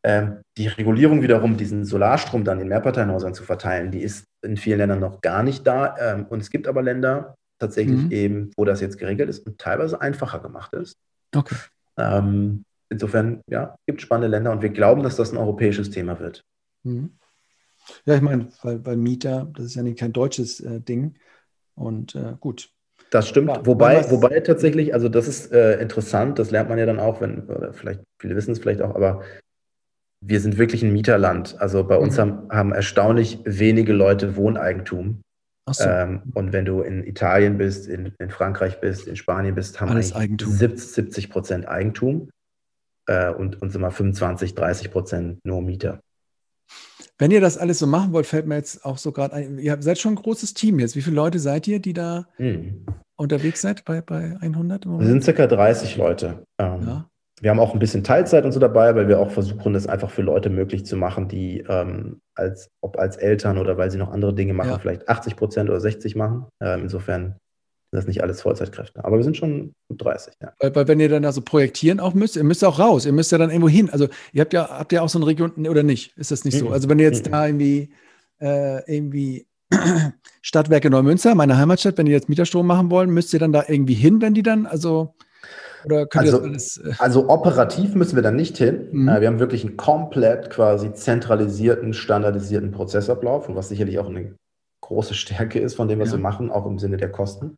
Ähm, die Regulierung wiederum, diesen Solarstrom dann in Mehrparteienhäusern zu verteilen, die ist in vielen Ländern noch gar nicht da. Ähm, und es gibt aber Länder tatsächlich mhm. eben, wo das jetzt geregelt ist und teilweise einfacher gemacht ist. Okay. Ähm, insofern, ja, gibt spannende Länder und wir glauben, dass das ein europäisches Thema wird. Mhm. Ja, ich meine, weil, weil Mieter, das ist ja nicht kein deutsches äh, Ding. Und äh, gut. Das stimmt. Ja, wobei, wobei tatsächlich, also das ist äh, interessant, das lernt man ja dann auch, wenn, vielleicht, viele wissen es vielleicht auch, aber wir sind wirklich ein Mieterland. Also bei uns mhm. haben, haben, erstaunlich wenige Leute Wohneigentum. So. Ähm, und wenn du in Italien bist, in, in, Frankreich bist, in Spanien bist, haben Alles Eigentum. 70 Prozent Eigentum äh, und, und sind mal 25, 30 Prozent nur Mieter. Wenn ihr das alles so machen wollt, fällt mir jetzt auch so gerade ein, ihr seid schon ein großes Team jetzt. Wie viele Leute seid ihr, die da hm. unterwegs seid bei, bei 100? Wir sind circa 30 Leute. Ähm, ja. Wir haben auch ein bisschen Teilzeit und so dabei, weil wir auch versuchen, das einfach für Leute möglich zu machen, die ähm, als, ob als Eltern oder weil sie noch andere Dinge machen, ja. vielleicht 80 Prozent oder 60 machen. Ähm, insofern sind das nicht alles Vollzeitkräfte. Aber wir sind schon gut 30, ja. Weil, weil, wenn ihr dann also projektieren auch müsst, ihr müsst auch raus, ihr müsst ja dann irgendwo hin. Also ihr habt ja, habt ja auch so eine Region, oder nicht? Ist das nicht mhm. so? Also wenn ihr jetzt mhm. da irgendwie, äh, irgendwie [CLEARS THROAT] Stadtwerke Neumünster, meine Heimatstadt, wenn die jetzt Mieterstrom machen wollen, müsst ihr dann da irgendwie hin, wenn die dann, also oder könnt also, ihr das alles, äh also operativ müssen wir dann nicht hin. Mhm. Äh, wir haben wirklich einen komplett quasi zentralisierten, standardisierten Prozessablauf, und was sicherlich auch eine große Stärke ist von dem, was ja. wir machen, auch im Sinne der Kosten.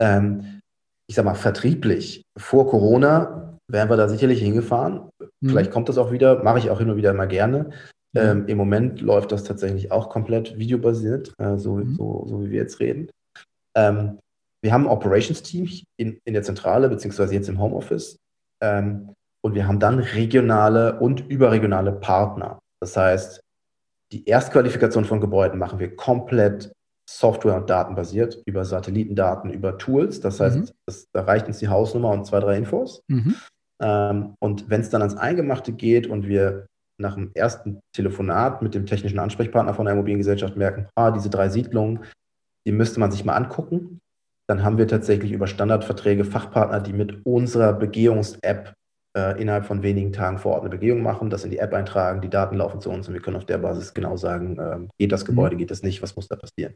Ähm, ich sag mal, vertrieblich, vor Corona wären wir da sicherlich hingefahren. Mhm. Vielleicht kommt das auch wieder, mache ich auch hin und wieder mal gerne. Ähm, Im Moment läuft das tatsächlich auch komplett videobasiert, äh, so, mhm. so, so wie wir jetzt reden. Ähm, wir haben ein Operations-Team in, in der Zentrale, beziehungsweise jetzt im Homeoffice. Ähm, und wir haben dann regionale und überregionale Partner. Das heißt, die Erstqualifikation von Gebäuden machen wir komplett Software- und Datenbasiert über Satellitendaten, über Tools. Das heißt, mhm. das, da reicht uns die Hausnummer und zwei, drei Infos. Mhm. Ähm, und wenn es dann ans Eingemachte geht und wir nach dem ersten Telefonat mit dem technischen Ansprechpartner von der Immobiliengesellschaft merken, ah, diese drei Siedlungen, die müsste man sich mal angucken dann haben wir tatsächlich über Standardverträge Fachpartner, die mit unserer Begehungs-App äh, innerhalb von wenigen Tagen vor Ort eine Begehung machen, das in die App eintragen, die Daten laufen zu uns und wir können auf der Basis genau sagen, äh, geht das Gebäude, mhm. geht das nicht, was muss da passieren.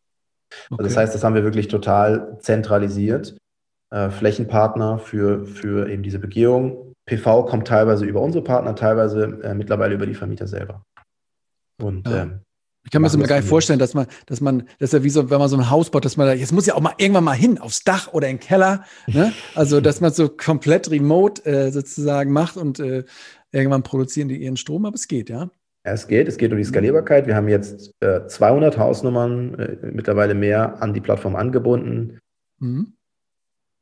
Okay. Also das heißt, das haben wir wirklich total zentralisiert. Äh, Flächenpartner für, für eben diese Begehung. PV kommt teilweise über unsere Partner, teilweise äh, mittlerweile über die Vermieter selber. Und ja. ähm, ich kann mir das immer geil vorstellen, dass man, dass man, das ist ja wie so, wenn man so ein Haus baut, dass man da, jetzt muss ja auch mal irgendwann mal hin, aufs Dach oder in den Keller, ne? [LAUGHS] Also, dass man so komplett remote äh, sozusagen macht und äh, irgendwann produzieren die ihren Strom, aber es geht, ja. Ja, es geht, es geht um die Skalierbarkeit. Wir haben jetzt äh, 200 Hausnummern, äh, mittlerweile mehr an die Plattform angebunden. Mhm.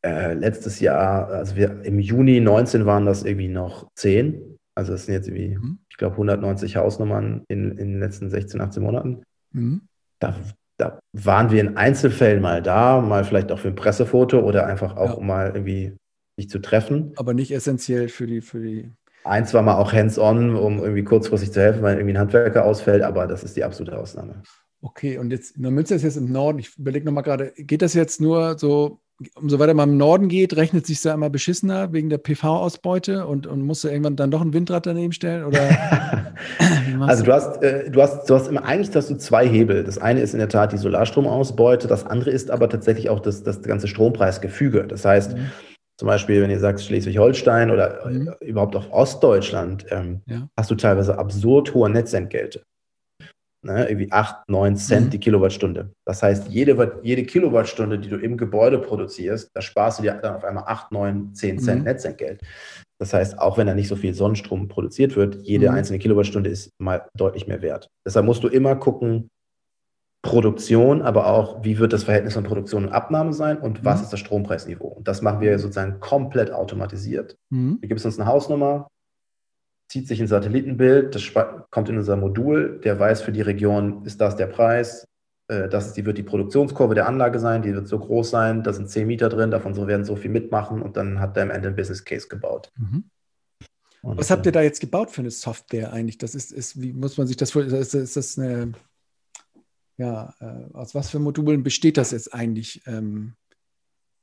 Äh, letztes Jahr, also wir im Juni 19 waren das irgendwie noch 10. Also es sind jetzt irgendwie, mhm. ich glaube, 190 Hausnummern in, in den letzten 16, 18 Monaten. Mhm. Da, da, waren wir in Einzelfällen mal da, mal vielleicht auch für ein Pressefoto oder einfach auch, ja. mal irgendwie sich zu treffen. Aber nicht essentiell für die, für die. Eins war mal auch hands-on, um irgendwie kurzfristig zu helfen, weil irgendwie ein Handwerker ausfällt, aber das ist die absolute Ausnahme. Okay, und jetzt, in der Münze ist jetzt im Norden, ich überlege nochmal gerade, geht das jetzt nur so umso weiter man im Norden geht, rechnet sich da immer beschissener wegen der PV-Ausbeute und, und musst du irgendwann dann doch ein Windrad daneben stellen? Oder [LAUGHS] also du hast, äh, du hast, du hast immer, eigentlich hast du zwei Hebel. Das eine ist in der Tat die Solarstromausbeute, das andere ist aber tatsächlich auch das, das ganze Strompreisgefüge. Das heißt, mhm. zum Beispiel, wenn ihr sagst Schleswig-Holstein oder mhm. überhaupt auch Ostdeutschland, ähm, ja. hast du teilweise absurd hohe Netzentgelte ne, irgendwie 8, 9 Cent mhm. die Kilowattstunde. Das heißt, jede, jede Kilowattstunde, die du im Gebäude produzierst, da sparst du dir dann auf einmal 8, 9, 10 Cent mhm. Netzentgelt. Das heißt, auch wenn da nicht so viel Sonnenstrom produziert wird, jede mhm. einzelne Kilowattstunde ist mal deutlich mehr wert. Deshalb musst du immer gucken, Produktion, aber auch, wie wird das Verhältnis von Produktion und Abnahme sein und was mhm. ist das Strompreisniveau? Und das machen wir sozusagen komplett automatisiert. Mhm. Du gibst uns eine Hausnummer, zieht sich ein Satellitenbild, das kommt in unser Modul, der weiß für die Region, ist das der Preis, äh, das die wird die Produktionskurve der Anlage sein, die wird so groß sein, da sind 10 Mieter drin, davon so werden so viel mitmachen und dann hat er am Ende ein Business Case gebaut. Mhm. Und, Was habt ihr da jetzt gebaut für eine Software eigentlich? Das ist, ist wie muss man sich das vorstellen? Ist, ist, das eine, ja, äh, aus was für Modulen besteht das jetzt eigentlich? Ähm,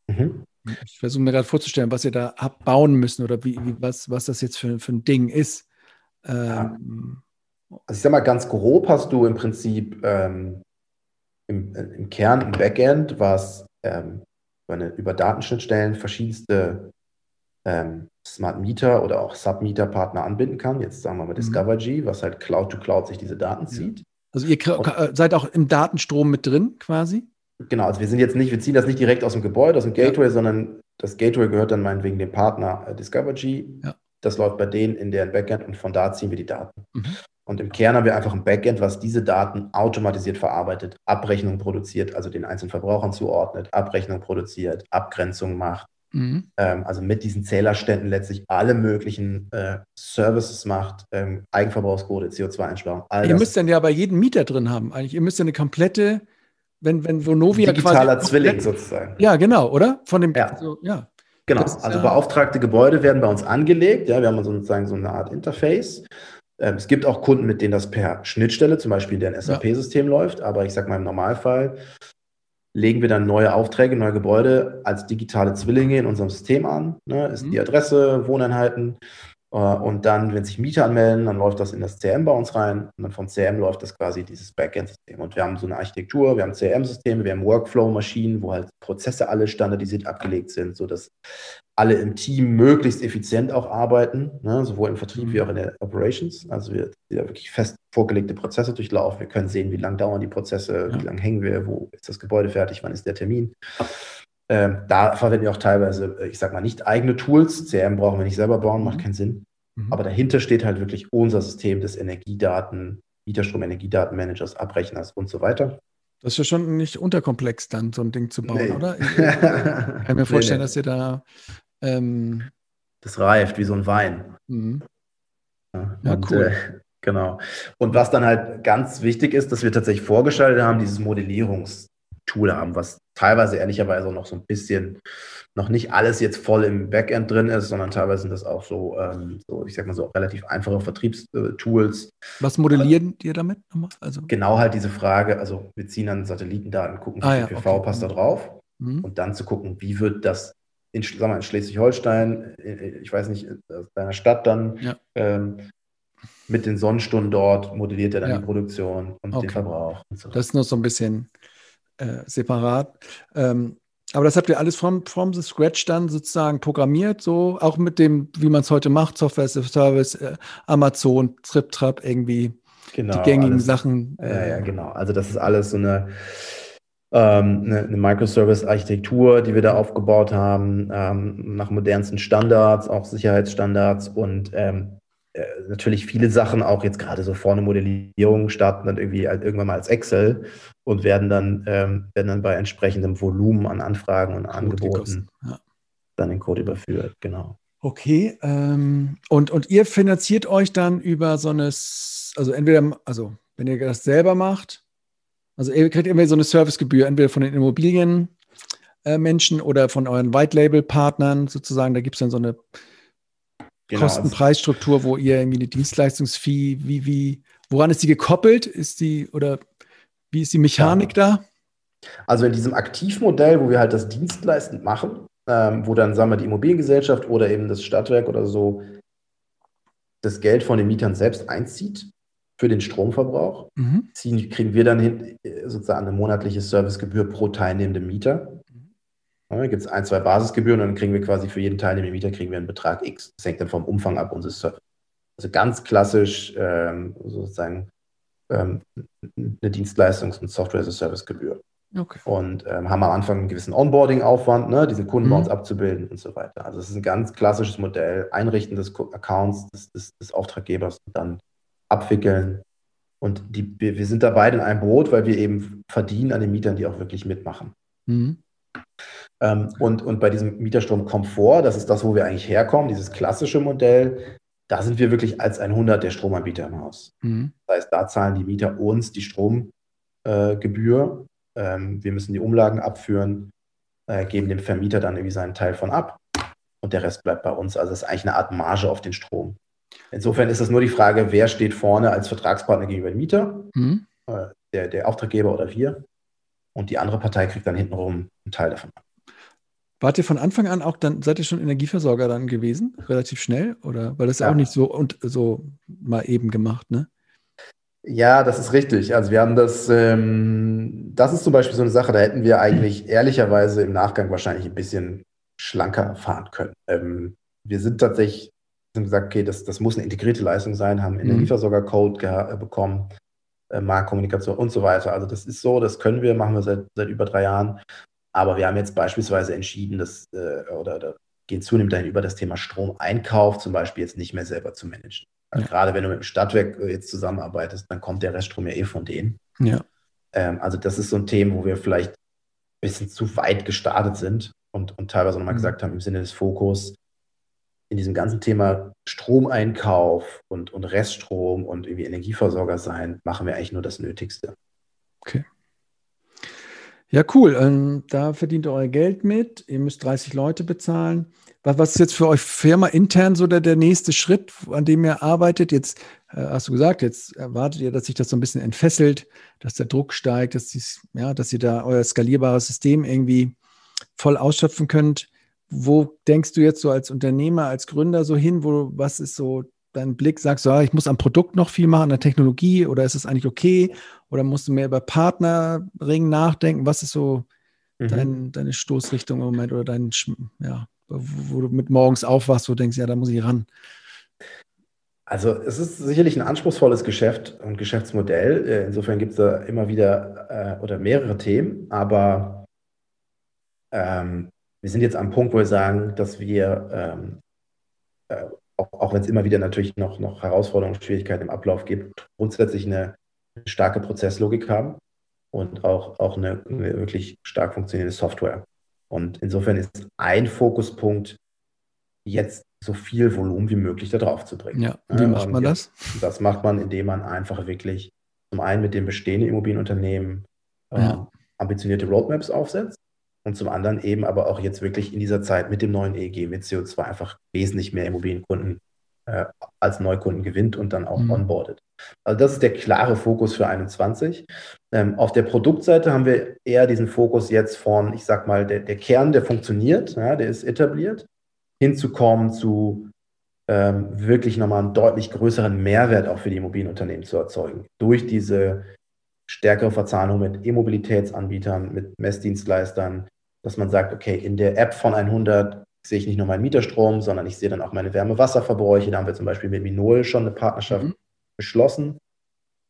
mhm. Ich versuche mir gerade vorzustellen, was ihr da habt bauen müssen oder wie, wie was, was das jetzt für, für ein Ding ist. Ähm, also ich sag mal, ganz grob hast du im Prinzip ähm, im, im, Kern, im Backend, was ähm, über Datenschnittstellen verschiedenste ähm, Smart Meter oder auch Submeter-Partner anbinden kann. Jetzt sagen wir mal mhm. Discover G, was halt Cloud to Cloud sich diese Daten zieht. Also ihr Und, äh, seid auch im Datenstrom mit drin quasi? Genau, also wir sind jetzt nicht, wir ziehen das nicht direkt aus dem Gebäude, aus dem Gateway, ja. sondern das Gateway gehört dann meinetwegen dem Partner äh, Discover G. Ja. Das läuft bei denen in deren Backend und von da ziehen wir die Daten. Mhm. Und im Kern haben wir einfach ein Backend, was diese Daten automatisiert verarbeitet, Abrechnung produziert, also den einzelnen Verbrauchern zuordnet, Abrechnung produziert, Abgrenzung macht. Mhm. Ähm, also mit diesen Zählerständen letztlich alle möglichen äh, Services macht, ähm, Eigenverbrauchsquote, CO2-Einsparung. Ihr müsst dann ja bei jedem Mieter drin haben, eigentlich. Ihr müsst ja eine komplette, wenn, wenn Vonovia Digitaler Zwilling sozusagen. Ja, genau, oder? Von dem, ja. Also, ja. Genau, also beauftragte Gebäude werden bei uns angelegt. Ja, wir haben sozusagen so eine Art Interface. Ähm, es gibt auch Kunden, mit denen das per Schnittstelle, zum Beispiel deren SAP-System ja. läuft, aber ich sage mal im Normalfall legen wir dann neue Aufträge, neue Gebäude als digitale Zwillinge in unserem System an. Ne? Ist mhm. die Adresse, Wohneinheiten, äh, und dann, wenn sich Mieter anmelden, dann läuft das in das CM bei uns rein und dann vom CM läuft das quasi dieses Backend-System. Und wir haben so eine Architektur, wir haben CM-Systeme, wir haben Workflow-Maschinen, wo halt Prozesse alle standardisiert abgelegt sind, sodass alle im Team möglichst effizient auch arbeiten, ne? sowohl im Vertrieb wie auch in der Operations. Also wir ja wirklich fest vorgelegte Prozesse durchlaufen. Wir können sehen, wie lange dauern die Prozesse, ja. wie lange hängen wir, wo ist das Gebäude fertig, wann ist der Termin. Ähm, da verwenden wir auch teilweise, äh, ich sag mal, nicht eigene Tools. CRM brauchen wir nicht selber bauen, macht mhm. keinen Sinn. Mhm. Aber dahinter steht halt wirklich unser System des Energiedaten, Mieterstrom-Energiedatenmanagers, Abrechners und so weiter. Das ist ja schon nicht unterkomplex, dann so ein Ding zu bauen, nee. oder? [LAUGHS] Ich kann mir vorstellen, nee, nee. dass ihr da. Ähm das reift wie so ein Wein. Mhm. Ja, ja und, cool. Äh, [LAUGHS] genau. Und was dann halt ganz wichtig ist, dass wir tatsächlich vorgeschaltet haben, dieses Modellierungs- Tool haben, was teilweise ehrlicherweise noch so ein bisschen noch nicht alles jetzt voll im Backend drin ist, sondern teilweise sind das auch so, ähm, so ich sag mal so relativ einfache Vertriebstools. Was modellieren ihr damit nochmal? Also genau halt diese Frage, also wir ziehen dann Satellitendaten, gucken, wie ah, ja, PV okay. passt da drauf mhm. und dann zu gucken, wie wird das in, sagen wir, in Schleswig-Holstein, ich weiß nicht, aus deiner Stadt dann, ja. ähm, mit den Sonnenstunden dort modelliert er dann ja. die Produktion und okay. den Verbrauch. Und so. Das ist nur so ein bisschen äh, separat. Ähm, aber das habt ihr alles from, from the scratch dann sozusagen programmiert, so auch mit dem, wie man es heute macht, Software as a Service, äh, Amazon, TripTrap, irgendwie genau, die gängigen alles, Sachen. Äh, ja, ja, genau. Also das ist alles so eine, ähm, eine, eine Microservice-Architektur, die wir da aufgebaut haben, ähm, nach modernsten Standards, auch Sicherheitsstandards und ähm, äh, natürlich viele Sachen, auch jetzt gerade so vorne Modellierung, starten dann irgendwie halt irgendwann mal als Excel und werden dann, ähm, werden dann bei entsprechendem Volumen an Anfragen und Angeboten ja. dann in Code überführt, genau. Okay, ähm, und, und ihr finanziert euch dann über so eine, also entweder, also wenn ihr das selber macht, also ihr kriegt immer so eine Servicegebühr, entweder von den Immobilienmenschen äh, oder von euren White-Label-Partnern sozusagen, da gibt es dann so eine genau. Kostenpreisstruktur, wo ihr irgendwie eine Dienstleistungsfee, wie, wie, woran ist die gekoppelt? Ist die oder wie ist die Mechanik ja. da? Also in diesem Aktivmodell, wo wir halt das dienstleistend machen, ähm, wo dann, sagen wir, die Immobiliengesellschaft oder eben das Stadtwerk oder so das Geld von den Mietern selbst einzieht für den Stromverbrauch, mhm. ziehen, kriegen wir dann hin, äh, sozusagen eine monatliche Servicegebühr pro teilnehmenden Mieter. Ja, gibt es ein, zwei Basisgebühren und dann kriegen wir quasi für jeden teilnehmenden Mieter kriegen wir einen Betrag X. Das hängt dann vom Umfang ab unseres Service. Also ganz klassisch ähm, sozusagen ähm, eine Dienstleistungs- und Software-as-a-Service-Gebühr. Okay. Und ähm, haben am Anfang einen gewissen Onboarding-Aufwand, ne, diese Kunden mhm. bei uns abzubilden und so weiter. Also es ist ein ganz klassisches Modell, Einrichten des Accounts des, des, des Auftraggebers und dann abwickeln. Und die, wir, wir, sind da beide in einem Boot, weil wir eben verdienen an den Mietern, die auch wirklich mitmachen. Mhm. Ähm, und, und bei diesem Mieterstromkomfort, das ist das, wo wir eigentlich herkommen, dieses klassische Modell, da sind wir wirklich als 100 der Stromanbieter im Haus. Mhm. Das heißt, da zahlen die Mieter uns die Stromgebühr. Äh, ähm, wir müssen die Umlagen abführen, äh, geben dem Vermieter dann irgendwie seinen Teil von ab und der Rest bleibt bei uns. Also es ist eigentlich eine Art Marge auf den Strom. Insofern ist es nur die Frage, wer steht vorne als Vertragspartner gegenüber dem Mieter. Mhm. Äh, der, der Auftraggeber oder wir. Und die andere Partei kriegt dann hintenrum einen Teil davon. Wart ihr von Anfang an auch dann, seid ihr schon Energieversorger dann gewesen? Relativ schnell? Oder weil das ja. auch nicht so und so mal eben gemacht, ne? Ja, das ist richtig. Also wir haben das, ähm, das ist zum Beispiel so eine Sache, da hätten wir eigentlich ehrlicherweise im Nachgang wahrscheinlich ein bisschen schlanker fahren können. Ähm, wir sind tatsächlich, haben gesagt, okay, das, das muss eine integrierte Leistung sein, haben mhm. Energieversorger-Code bekommen, äh, Marktkommunikation und so weiter. Also das ist so, das können wir, machen wir seit, seit über drei Jahren. Aber wir haben jetzt beispielsweise entschieden, dass, äh, oder, oder gehen zunehmend dahin über das Thema Stromeinkauf zum Beispiel jetzt nicht mehr selber zu managen. Also ja. Gerade wenn du mit dem Stadtwerk äh, jetzt zusammenarbeitest, dann kommt der Reststrom ja eh von denen. Ja. Ähm, also das ist so ein Thema, wo wir vielleicht ein bisschen zu weit gestartet sind und, und teilweise nochmal mhm. gesagt haben, im Sinne des Fokus, in diesem ganzen Thema Stromeinkauf und, und Reststrom und irgendwie Energieversorger sein, machen wir eigentlich nur das Nötigste. Okay. Ja, cool. Ähm, da verdient ihr euer Geld mit. Ihr müsst 30 Leute bezahlen. Was, was ist jetzt für euch Firma intern so der, der nächste Schritt, an dem ihr arbeitet? Jetzt äh, hast du gesagt, jetzt erwartet ihr, dass sich das so ein bisschen entfesselt, dass der Druck steigt, dass, dies, ja, dass ihr da euer skalierbares System irgendwie voll ausschöpfen könnt. Wo denkst du jetzt so als Unternehmer, als Gründer so hin? Wo, was ist so dein Blick? Sagst du, ah, ich muss am Produkt noch viel machen, an der Technologie oder ist es eigentlich okay? Oder musst du mehr über Partnerring nachdenken? Was ist so mhm. dein, deine Stoßrichtung im Moment oder dein, ja, wo du mit morgens aufwachst, wo du denkst, ja, da muss ich ran? Also es ist sicherlich ein anspruchsvolles Geschäft und Geschäftsmodell. Äh, insofern gibt es da immer wieder äh, oder mehrere Themen, aber ähm, wir sind jetzt am Punkt, wo wir sagen, dass wir, ähm, äh, auch, auch wenn es immer wieder natürlich noch, noch Herausforderungen und Schwierigkeiten im Ablauf gibt, grundsätzlich eine starke Prozesslogik haben und auch, auch eine, eine wirklich stark funktionierende Software. Und insofern ist ein Fokuspunkt, jetzt so viel Volumen wie möglich da drauf zu bringen. Ja, wie macht man das? Das macht man, indem man einfach wirklich zum einen mit dem bestehenden Immobilienunternehmen ja. ähm, ambitionierte Roadmaps aufsetzt und zum anderen eben aber auch jetzt wirklich in dieser Zeit mit dem neuen EEG, mit CO2 einfach wesentlich mehr Immobilienkunden äh, als Neukunden gewinnt und dann auch mhm. onboardet. Also das ist der klare Fokus für 21. Ähm, auf der Produktseite haben wir eher diesen Fokus jetzt von, ich sag mal, der, der Kern, der funktioniert, ja, der ist etabliert, hinzukommen zu ähm, wirklich nochmal einen deutlich größeren Mehrwert auch für die Immobilienunternehmen zu erzeugen. Durch diese stärkere Verzahnung mit E-Mobilitätsanbietern, mit Messdienstleistern, dass man sagt, okay, in der App von 100 sehe ich nicht nur meinen Mieterstrom, sondern ich sehe dann auch meine Wärme-Wasserverbräuche. Da haben wir zum Beispiel mit Minol schon eine Partnerschaft mhm. beschlossen,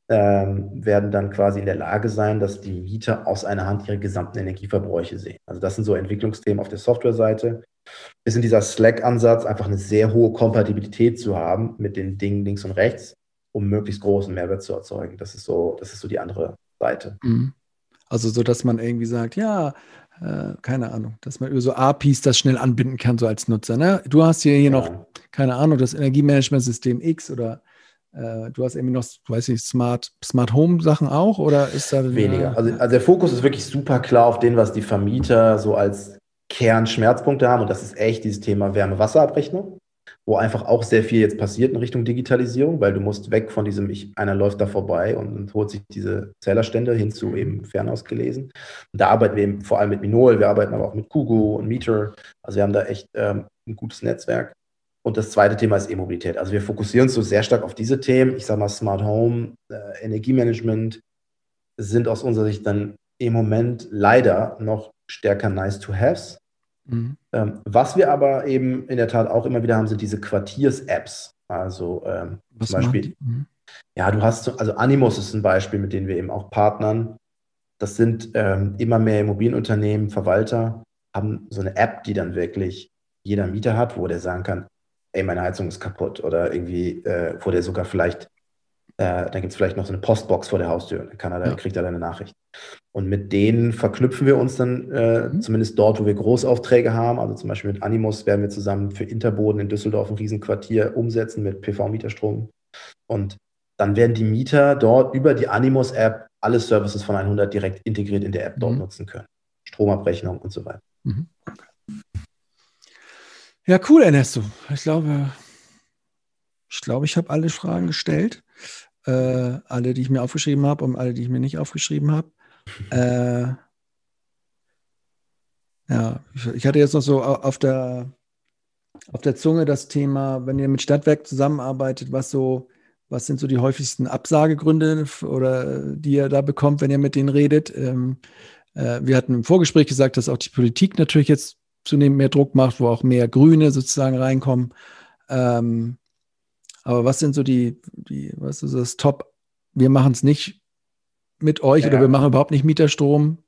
ähm, werden dann quasi in der Lage sein, dass die Mieter aus einer Hand ihre gesamten Energieverbräuche sehen. Also das sind so Entwicklungsthemen auf der Softwareseite. Ist in dieser Slack-Ansatz einfach eine sehr hohe Kompatibilität zu haben mit den Dingen links und rechts, um möglichst großen Mehrwert zu erzeugen. Das ist so, das ist so die andere Seite. Mhm. Also so, dass man irgendwie sagt, ja, äh, keine Ahnung, dass man über so APIs das schnell anbinden kann, so als Nutzer. Ne? Du hast hier, hier ja. noch, keine Ahnung, das Energiemanagementsystem X oder äh, du hast irgendwie noch, weiß ich, Smart, Smart Home Sachen auch oder ist da weniger? Also, also der Fokus ist wirklich super klar auf den, was die Vermieter so als Kernschmerzpunkte haben und das ist echt dieses Thema Wärme-Wasserabrechnung wo einfach auch sehr viel jetzt passiert in Richtung Digitalisierung, weil du musst weg von diesem, ich, einer läuft da vorbei und, holt sich diese Zählerstände hin zu eben fernausgelesen. Und da arbeiten wir eben vor allem mit Minol, wir arbeiten aber auch mit Kugu und Meter. Also wir haben da echt ähm, ein gutes Netzwerk. Und das zweite Thema ist E-Mobilität. Also wir fokussieren uns so sehr stark auf diese Themen. Ich sage mal Smart Home, äh, Energiemanagement sind aus unserer Sicht dann im Moment leider noch stärker nice to haves. Mhm. Ähm, was wir aber eben in der Tat auch immer wieder haben, sind diese Quartiers-Apps. Also ähm, zum Beispiel, mhm. ja, du hast, also Animus ist ein Beispiel, mit dem wir eben auch partnern. Das sind ähm, immer mehr Immobilienunternehmen, Verwalter, haben so eine App, die dann wirklich jeder Mieter hat, wo der sagen kann, ey, meine Heizung ist kaputt oder irgendwie, äh, wo der sogar vielleicht äh, da gibt es vielleicht noch so eine Postbox vor der Haustür. Dann kann er, ja. kriegt er dann eine Nachricht. Und mit denen verknüpfen wir uns dann äh, mhm. zumindest dort, wo wir Großaufträge haben. Also zum Beispiel mit Animus werden wir zusammen für Interboden in Düsseldorf ein Riesenquartier umsetzen mit PV-Mieterstrom. Und dann werden die Mieter dort über die Animus-App alle Services von 100 direkt integriert in der App dort mhm. nutzen können. Stromabrechnung und so weiter. Mhm. Ja, cool, Ernesto. Ich glaube, ich glaube, ich habe alle Fragen gestellt. Äh, alle, die ich mir aufgeschrieben habe und alle, die ich mir nicht aufgeschrieben habe. [LAUGHS] Äh, ja, ich hatte jetzt noch so auf der, auf der Zunge das Thema, wenn ihr mit Stadtwerk zusammenarbeitet, was so, was sind so die häufigsten Absagegründe oder die ihr da bekommt, wenn ihr mit denen redet? Ähm, äh, wir hatten im Vorgespräch gesagt, dass auch die Politik natürlich jetzt zunehmend mehr Druck macht, wo auch mehr Grüne sozusagen reinkommen. Ähm, aber was sind so die, die was ist das Top? Wir machen es nicht mit euch ja. oder wir machen überhaupt nicht Mieterstrom.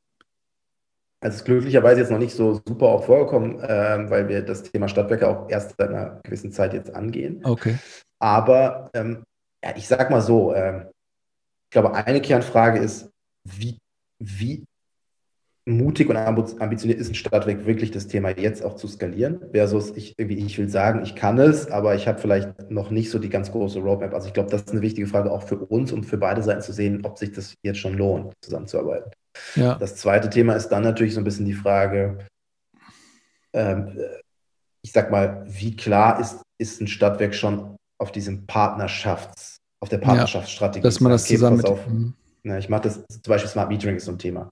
Also es ist glücklicherweise jetzt noch nicht so super auch vorgekommen, äh, weil wir das Thema Stadtwerke auch erst seit einer gewissen Zeit jetzt angehen. Okay. Aber ähm, ja, ich sag mal so, äh, ich glaube, eine Kernfrage ist, wie, wie mutig und ambitioniert ist ein Stadtwerk wirklich das Thema jetzt auch zu skalieren, versus ich, irgendwie, ich will sagen, ich kann es, aber ich habe vielleicht noch nicht so die ganz große Roadmap. Also ich glaube, das ist eine wichtige Frage auch für uns und für beide Seiten zu sehen, ob sich das jetzt schon lohnt, zusammenzuarbeiten. Ja. Das zweite Thema ist dann natürlich so ein bisschen die Frage, ähm, ich sag mal, wie klar ist, ist ein Stadtwerk schon auf diesem Partnerschafts, auf der Partnerschaftsstrategie? Ja, dass man das okay, zusammen mit, auf, mhm. na, ich mache das, zum Beispiel Smart Metering ist so ein Thema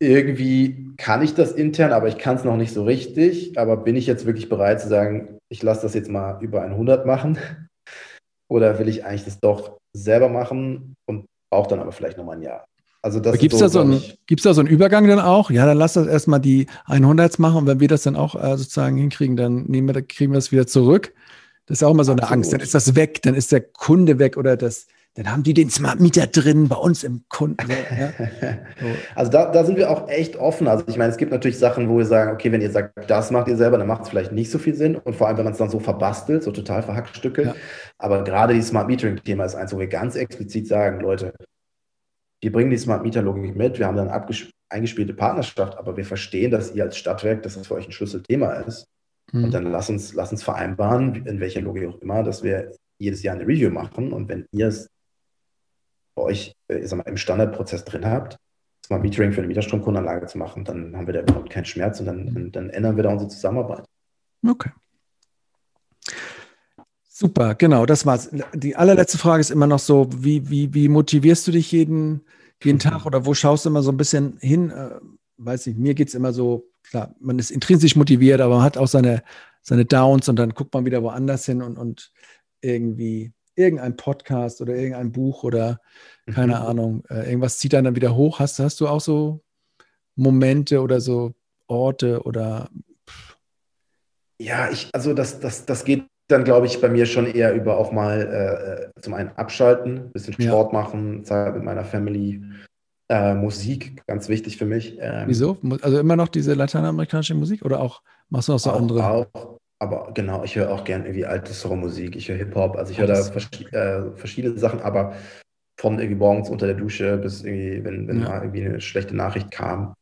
irgendwie kann ich das intern, aber ich kann es noch nicht so richtig. Aber bin ich jetzt wirklich bereit zu sagen, ich lasse das jetzt mal über 100 machen? [LAUGHS] Oder will ich eigentlich das doch selber machen und brauche dann aber vielleicht nochmal ein Jahr? Also Gibt es so, da, so ein, da so einen Übergang dann auch? Ja, dann lass das erstmal die 100 machen und wenn wir das dann auch äh, sozusagen hinkriegen, dann nehmen wir, kriegen wir das wieder zurück. Das ist auch immer so eine Absolut. Angst. Dann ist das weg, dann ist der Kunde weg oder das, dann haben die den Smart Meter drin bei uns im Kunden. Ja? So. [LAUGHS] Also da, da sind wir auch echt offen. Also ich meine, es gibt natürlich Sachen, wo wir sagen, okay, wenn ihr sagt, das macht ihr selber, dann macht es vielleicht nicht so viel Sinn. Und vor allem, wenn man es dann so verbastelt, so total verhackstückelt. Ja. Aber gerade die Smart Metering-Thema ist eins, wo wir ganz explizit sagen, Leute, wir bringen die Smart Meter-Logik mit, wir haben dann eingespielte Partnerschaft, aber wir verstehen, dass ihr als Stadtwerk, dass das für euch ein Schlüsselthema ist. Mhm. Und dann lass uns, lass uns vereinbaren, in welcher Logik auch immer, dass wir jedes Jahr eine Review machen. Und wenn ihr es bei euch äh, ich sag mal, im Standardprozess drin habt, mal Metering für eine Mieterstromkundenanlage zu machen, dann haben wir da überhaupt keinen Schmerz und dann, dann, dann ändern wir da unsere Zusammenarbeit. Okay. Super, genau, das war's. Die allerletzte Frage ist immer noch so, wie, wie, wie motivierst du dich jeden, jeden Tag oder wo schaust du immer so ein bisschen hin? Äh, weiß nicht, mir geht es immer so, klar, man ist intrinsisch motiviert, aber man hat auch seine, seine Downs und dann guckt man wieder woanders hin und, und irgendwie irgendein Podcast oder irgendein Buch oder keine mhm. Ahnung, äh, irgendwas zieht dann wieder hoch. Hast, hast du auch so Momente oder so Orte oder? Ja, ich, also das, das, das geht dann, glaube ich, bei mir schon eher über auch mal äh, zum einen abschalten, ein bisschen Sport ja. machen, Zeit mit meiner Family, äh, Musik, ganz wichtig für mich. Ähm, Wieso? Also immer noch diese lateinamerikanische Musik oder auch machst du noch so auch, andere? Auch, aber genau, ich höre auch gerne irgendwie alte Soul-Musik, ich höre Hip-Hop, also ich höre da vers äh, verschiedene Sachen, aber von irgendwie morgens unter der Dusche bis irgendwie, wenn, wenn ja. mal irgendwie eine schlechte Nachricht kam,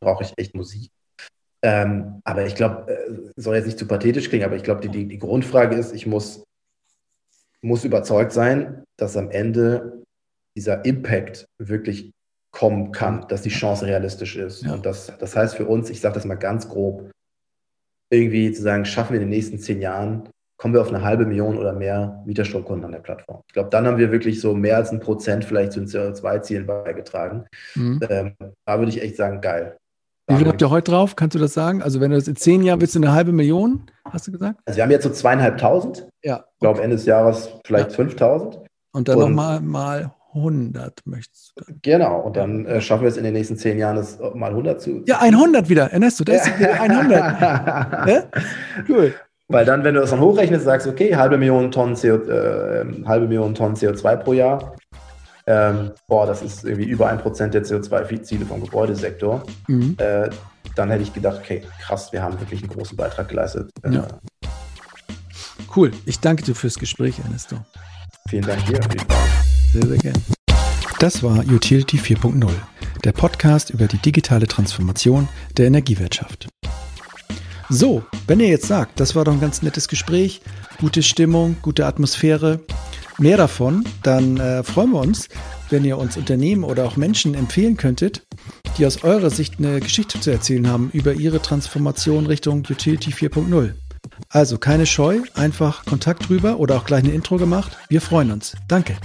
brauche ich echt Musik. Ähm, aber ich glaube, äh, soll jetzt nicht zu pathetisch klingen, aber ich glaube, die, die, die, Grundfrage ist, ich muss, muss überzeugt sein, dass am Ende dieser Impact wirklich kommen kann, dass die Chance realistisch ist. Ja. Und das, das heißt für uns, ich sage das mal ganz grob, irgendwie zu sagen, schaffen wir in den nächsten zehn Jahren, kommen wir auf eine halbe Million oder mehr Mieterstromkunden an der Plattform. Ich glaube, dann haben wir wirklich so mehr als ein Prozent vielleicht zu den CO2-Zielen beigetragen. Mhm. Ähm, da würde ich echt sagen, geil. Wie viel habt ihr heute drauf? Kannst du das sagen? Also wenn du das in zehn Jahren willst du eine halbe Million, hast du gesagt? Also wir haben jetzt so zweieinhalbtausend. Ja. Ich glaube Ende des Jahres vielleicht ja. 5000. Und dann nochmal mal 100 möchtest du. Genau, und dann äh, schaffen wir es in den nächsten zehn Jahren, das mal 100 zu. Ja, 100 wieder, Ernesto, da ist wieder 100. [LAUGHS] ja? Cool. Weil dann, wenn du das dann hochrechnest, sagst, okay, halbe Million Tonnen, CO, äh, halbe Million Tonnen CO2 pro Jahr. Ähm, boah, das ist irgendwie über ein Prozent der CO2-Ziele vom Gebäudesektor. Mhm. Äh, dann hätte ich gedacht, okay, krass, wir haben wirklich einen großen Beitrag geleistet. Äh, ja. Cool. Ich danke dir fürs Gespräch, Ernesto. Vielen Dank dir. Viel Spaß. Sehr, sehr gerne. Das war Utility 4.0, der Podcast über die digitale Transformation der Energiewirtschaft. So, wenn ihr jetzt sagt, das war doch ein ganz nettes Gespräch, gute Stimmung, gute Atmosphäre, mehr davon, dann äh, freuen wir uns, wenn ihr uns Unternehmen oder auch Menschen empfehlen könntet, die aus eurer Sicht eine Geschichte zu erzählen haben über ihre Transformation Richtung Utility 4.0. Also keine Scheu, einfach Kontakt drüber oder auch gleich eine Intro gemacht. Wir freuen uns. Danke.